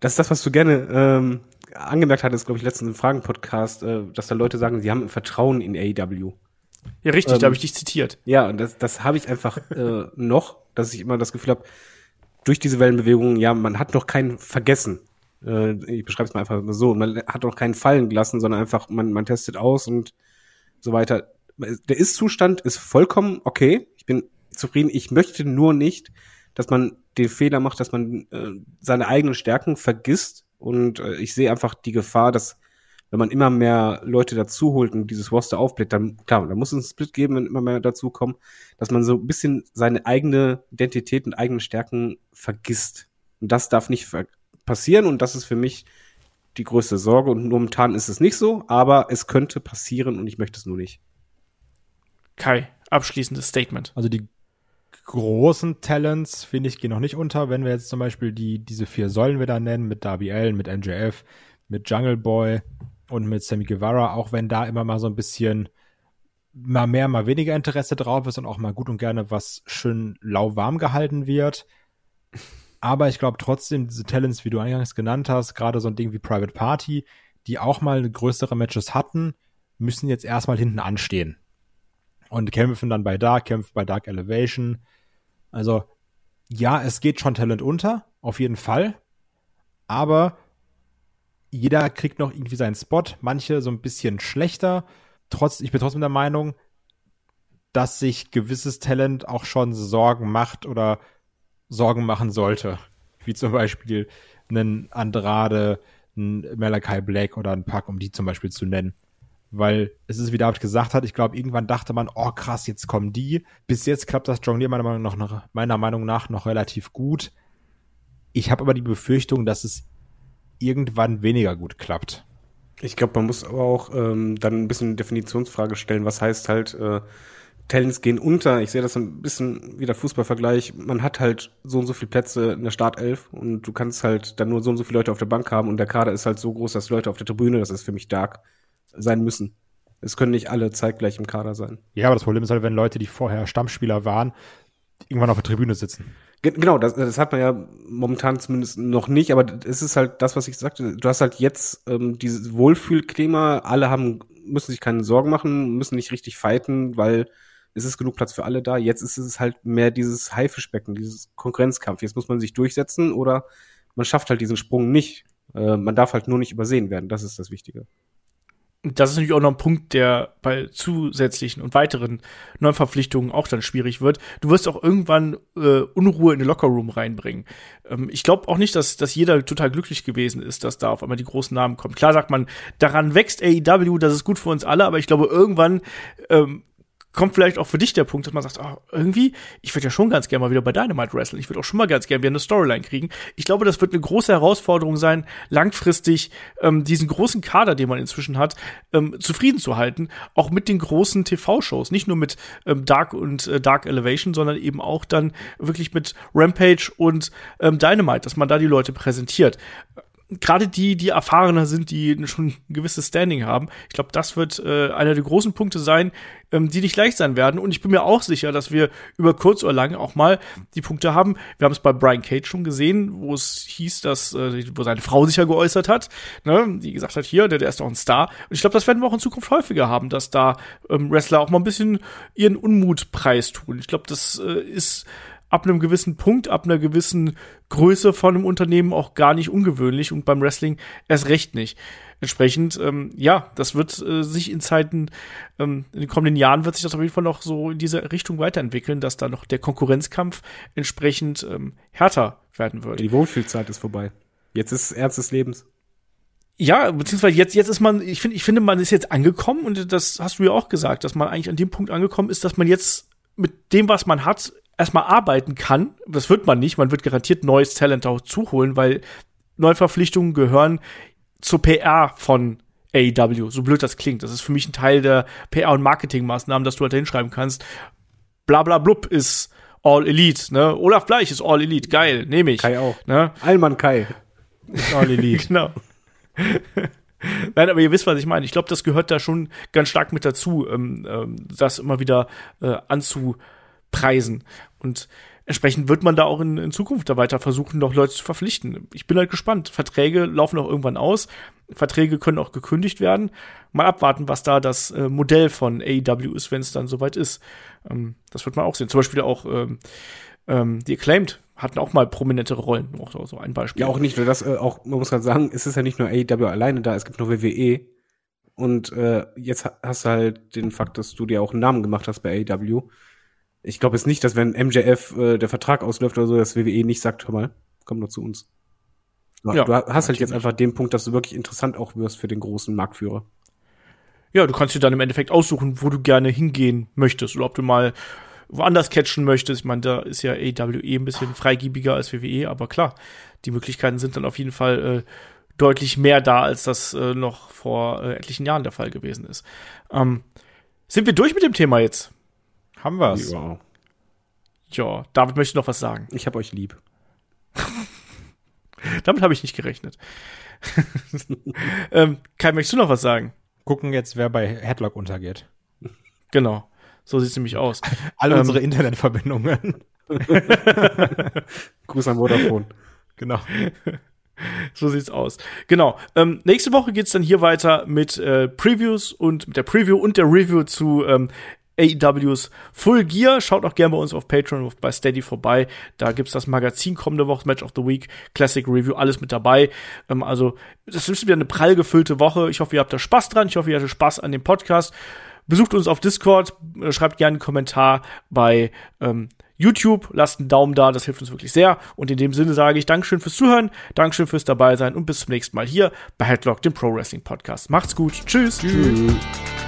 [SPEAKER 4] das ist das, was du gerne ähm, angemerkt hattest, glaube ich, letztens im Fragen-Podcast, äh, dass da Leute sagen, sie haben Vertrauen in AEW.
[SPEAKER 2] Ja, richtig, ähm, da habe ich dich zitiert.
[SPEAKER 4] Ja, und das, das habe ich einfach äh, noch, dass ich immer das Gefühl habe, durch diese Wellenbewegungen, ja, man hat noch keinen vergessen. Äh, ich beschreibe es mal einfach so. Man hat noch keinen fallen gelassen, sondern einfach, man, man testet aus und so weiter der Ist-Zustand ist vollkommen okay. Ich bin zufrieden. Ich möchte nur nicht, dass man den Fehler macht, dass man äh, seine eigenen Stärken vergisst. Und äh, ich sehe einfach die Gefahr, dass wenn man immer mehr Leute dazu holt und dieses Roster aufbläht, dann klar, da muss es einen Split geben, wenn immer mehr dazu kommen, dass man so ein bisschen seine eigene Identität und eigene Stärken vergisst. Und das darf nicht passieren und das ist für mich die größte Sorge und momentan ist es nicht so, aber es könnte passieren und ich möchte es nur nicht.
[SPEAKER 2] Kai, abschließendes Statement.
[SPEAKER 3] Also die großen Talents, finde ich, gehen noch nicht unter. Wenn wir jetzt zum Beispiel die, diese vier Säulen wieder nennen, mit Darby Allen, mit MJF, mit Jungle Boy und mit Sammy Guevara, auch wenn da immer mal so ein bisschen mal mehr, mal weniger Interesse drauf ist und auch mal gut und gerne was schön lauwarm gehalten wird. Aber ich glaube trotzdem, diese Talents, wie du eingangs genannt hast, gerade so ein Ding wie Private Party, die auch mal größere Matches hatten, müssen jetzt erstmal hinten anstehen und kämpfen dann bei Dark, kämpfen bei Dark Elevation. Also, ja, es geht schon Talent unter, auf jeden Fall. Aber jeder kriegt noch irgendwie seinen Spot, manche so ein bisschen schlechter. Trotz, ich bin trotzdem der Meinung, dass sich gewisses Talent auch schon Sorgen macht oder Sorgen machen sollte. Wie zum Beispiel einen Andrade, einen Malachi Black oder einen Pack, um die zum Beispiel zu nennen weil es ist, wie David gesagt hat, ich glaube, irgendwann dachte man, oh krass, jetzt kommen die. Bis jetzt klappt das Jonglier meiner Meinung nach, noch, meiner Meinung nach noch relativ gut. Ich habe aber die Befürchtung, dass es irgendwann weniger gut klappt.
[SPEAKER 4] Ich glaube, man muss aber auch ähm, dann ein bisschen Definitionsfrage stellen, was heißt halt äh, Talents gehen unter. Ich sehe das ein bisschen wie der Fußballvergleich. Man hat halt so und so viele Plätze in der Startelf und du kannst halt dann nur so und so viele Leute auf der Bank haben und der Kader ist halt so groß, dass Leute auf der Tribüne, das ist für mich dark, sein müssen. Es können nicht alle zeitgleich im Kader sein.
[SPEAKER 3] Ja, aber das Problem ist halt, wenn Leute, die vorher Stammspieler waren, irgendwann auf der Tribüne sitzen.
[SPEAKER 4] Ge genau, das, das hat man ja momentan zumindest noch nicht, aber es ist halt das, was ich sagte. Du hast halt jetzt ähm, dieses Wohlfühlklima, alle haben, müssen sich keine Sorgen machen, müssen nicht richtig fighten, weil es ist genug Platz für alle da. Jetzt ist es halt mehr dieses Haifischbecken, dieses Konkurrenzkampf. Jetzt muss man sich durchsetzen oder man schafft halt diesen Sprung nicht. Äh, man darf halt nur nicht übersehen werden. Das ist das Wichtige.
[SPEAKER 2] Das ist natürlich auch noch ein Punkt, der bei zusätzlichen und weiteren Neuverpflichtungen auch dann schwierig wird. Du wirst auch irgendwann äh, Unruhe in den Lockerroom reinbringen. Ähm, ich glaube auch nicht, dass, dass jeder total glücklich gewesen ist, dass da auf einmal die großen Namen kommen. Klar sagt man, daran wächst AEW, das ist gut für uns alle, aber ich glaube, irgendwann ähm, kommt vielleicht auch für dich der Punkt, dass man sagt, oh, irgendwie, ich würde ja schon ganz gerne mal wieder bei Dynamite wrestlen. Ich würde auch schon mal ganz gerne wieder eine Storyline kriegen. Ich glaube, das wird eine große Herausforderung sein, langfristig ähm, diesen großen Kader, den man inzwischen hat, ähm, zufrieden zu halten. Auch mit den großen TV-Shows. Nicht nur mit ähm, Dark und äh, Dark Elevation, sondern eben auch dann wirklich mit Rampage und ähm, Dynamite, dass man da die Leute präsentiert gerade die, die erfahrener sind, die schon ein gewisses Standing haben. Ich glaube, das wird äh, einer der großen Punkte sein, ähm, die nicht leicht sein werden. Und ich bin mir auch sicher, dass wir über kurz oder lang auch mal die Punkte haben. Wir haben es bei Brian Cage schon gesehen, wo es hieß, dass, äh, wo seine Frau sich ja geäußert hat, ne, die gesagt hat, hier, der, der ist doch ein Star. Und ich glaube, das werden wir auch in Zukunft häufiger haben, dass da ähm, Wrestler auch mal ein bisschen ihren Unmut preistun. Ich glaube, das äh, ist ab einem gewissen Punkt, ab einer gewissen Größe von einem Unternehmen auch gar nicht ungewöhnlich und beim Wrestling erst recht nicht. Entsprechend, ähm, ja, das wird äh, sich in Zeiten, ähm, in den kommenden Jahren wird sich das auf jeden Fall noch so in diese Richtung weiterentwickeln, dass da noch der Konkurrenzkampf entsprechend ähm, härter werden wird.
[SPEAKER 4] Die Wohlfühlzeit ist vorbei. Jetzt ist Ernst des Lebens.
[SPEAKER 2] Ja, beziehungsweise jetzt, jetzt ist man, ich finde, ich finde, man ist jetzt angekommen und das hast du ja auch gesagt, dass man eigentlich an dem Punkt angekommen ist, dass man jetzt mit dem, was man hat, erstmal arbeiten kann. Das wird man nicht. Man wird garantiert neues Talent auch zuholen, weil Neuverpflichtungen gehören zur PR von AEW. So blöd das klingt. Das ist für mich ein Teil der PR- und Marketingmaßnahmen, dass du halt hinschreiben kannst. Bla bla blub ist All Elite, ne? Olaf Bleich ist All Elite, geil, nehme ich.
[SPEAKER 4] Kai auch.
[SPEAKER 2] Ne?
[SPEAKER 4] Allmann Kai.
[SPEAKER 3] Ist All Elite.
[SPEAKER 2] genau. Nein, aber ihr wisst, was ich meine. Ich glaube, das gehört da schon ganz stark mit dazu, ähm, ähm, das immer wieder äh, anzupreisen. Und entsprechend wird man da auch in, in Zukunft da weiter versuchen, noch Leute zu verpflichten. Ich bin halt gespannt. Verträge laufen auch irgendwann aus. Verträge können auch gekündigt werden. Mal abwarten, was da das äh, Modell von AEW ist, wenn es dann soweit ist. Ähm, das wird man auch sehen. Zum Beispiel auch ähm, ähm, die Acclaimed hatten auch mal prominentere Rollen. Auch so, so ein Beispiel.
[SPEAKER 4] Ja, auch nicht nur das, äh, auch, man muss halt sagen, es ist ja nicht nur AEW alleine da, es gibt noch WWE. Und äh, jetzt hast du halt den Fakt, dass du dir auch einen Namen gemacht hast bei AEW ich glaube jetzt nicht, dass wenn MJF äh, der Vertrag ausläuft oder so, dass WWE nicht sagt, hör mal, komm nur zu uns. Du, ja, du hast halt jetzt einfach den Punkt, dass du wirklich interessant auch wirst für den großen Marktführer.
[SPEAKER 2] Ja, du kannst dir dann im Endeffekt aussuchen, wo du gerne hingehen möchtest oder ob du mal woanders catchen möchtest. Ich meine, da ist ja AWE ein bisschen freigiebiger als WWE, aber klar, die Möglichkeiten sind dann auf jeden Fall äh, deutlich mehr da, als das äh, noch vor äh, etlichen Jahren der Fall gewesen ist. Ähm, sind wir durch mit dem Thema jetzt?
[SPEAKER 3] Haben wir's.
[SPEAKER 2] Ja. ja, David möchte noch was sagen.
[SPEAKER 4] Ich hab euch lieb.
[SPEAKER 2] Damit habe ich nicht gerechnet. ähm, Kai, möchtest du noch was sagen?
[SPEAKER 3] Gucken jetzt, wer bei Headlock untergeht.
[SPEAKER 2] Genau. So sieht's nämlich aus.
[SPEAKER 3] Alle ähm, unsere Internetverbindungen.
[SPEAKER 4] Gruß an Vodafone.
[SPEAKER 2] Genau. so sieht's aus. Genau. Ähm, nächste Woche geht's dann hier weiter mit äh, Previews und mit der Preview und der Review zu ähm, AEWs Full Gear. Schaut auch gerne bei uns auf Patreon und bei Steady vorbei. Da gibt's das Magazin kommende Woche, Match of the Week, Classic Review, alles mit dabei. Ähm, also, das ist wieder eine prall gefüllte Woche. Ich hoffe, ihr habt da Spaß dran. Ich hoffe, ihr hattet Spaß an dem Podcast. Besucht uns auf Discord, äh, schreibt gerne einen Kommentar bei ähm, YouTube, lasst einen Daumen da, das hilft uns wirklich sehr. Und in dem Sinne sage ich Dankeschön fürs Zuhören, Dankeschön fürs dabei sein und bis zum nächsten Mal hier bei Headlock, dem Pro Wrestling Podcast. Macht's gut. Tschüss. Tschüss.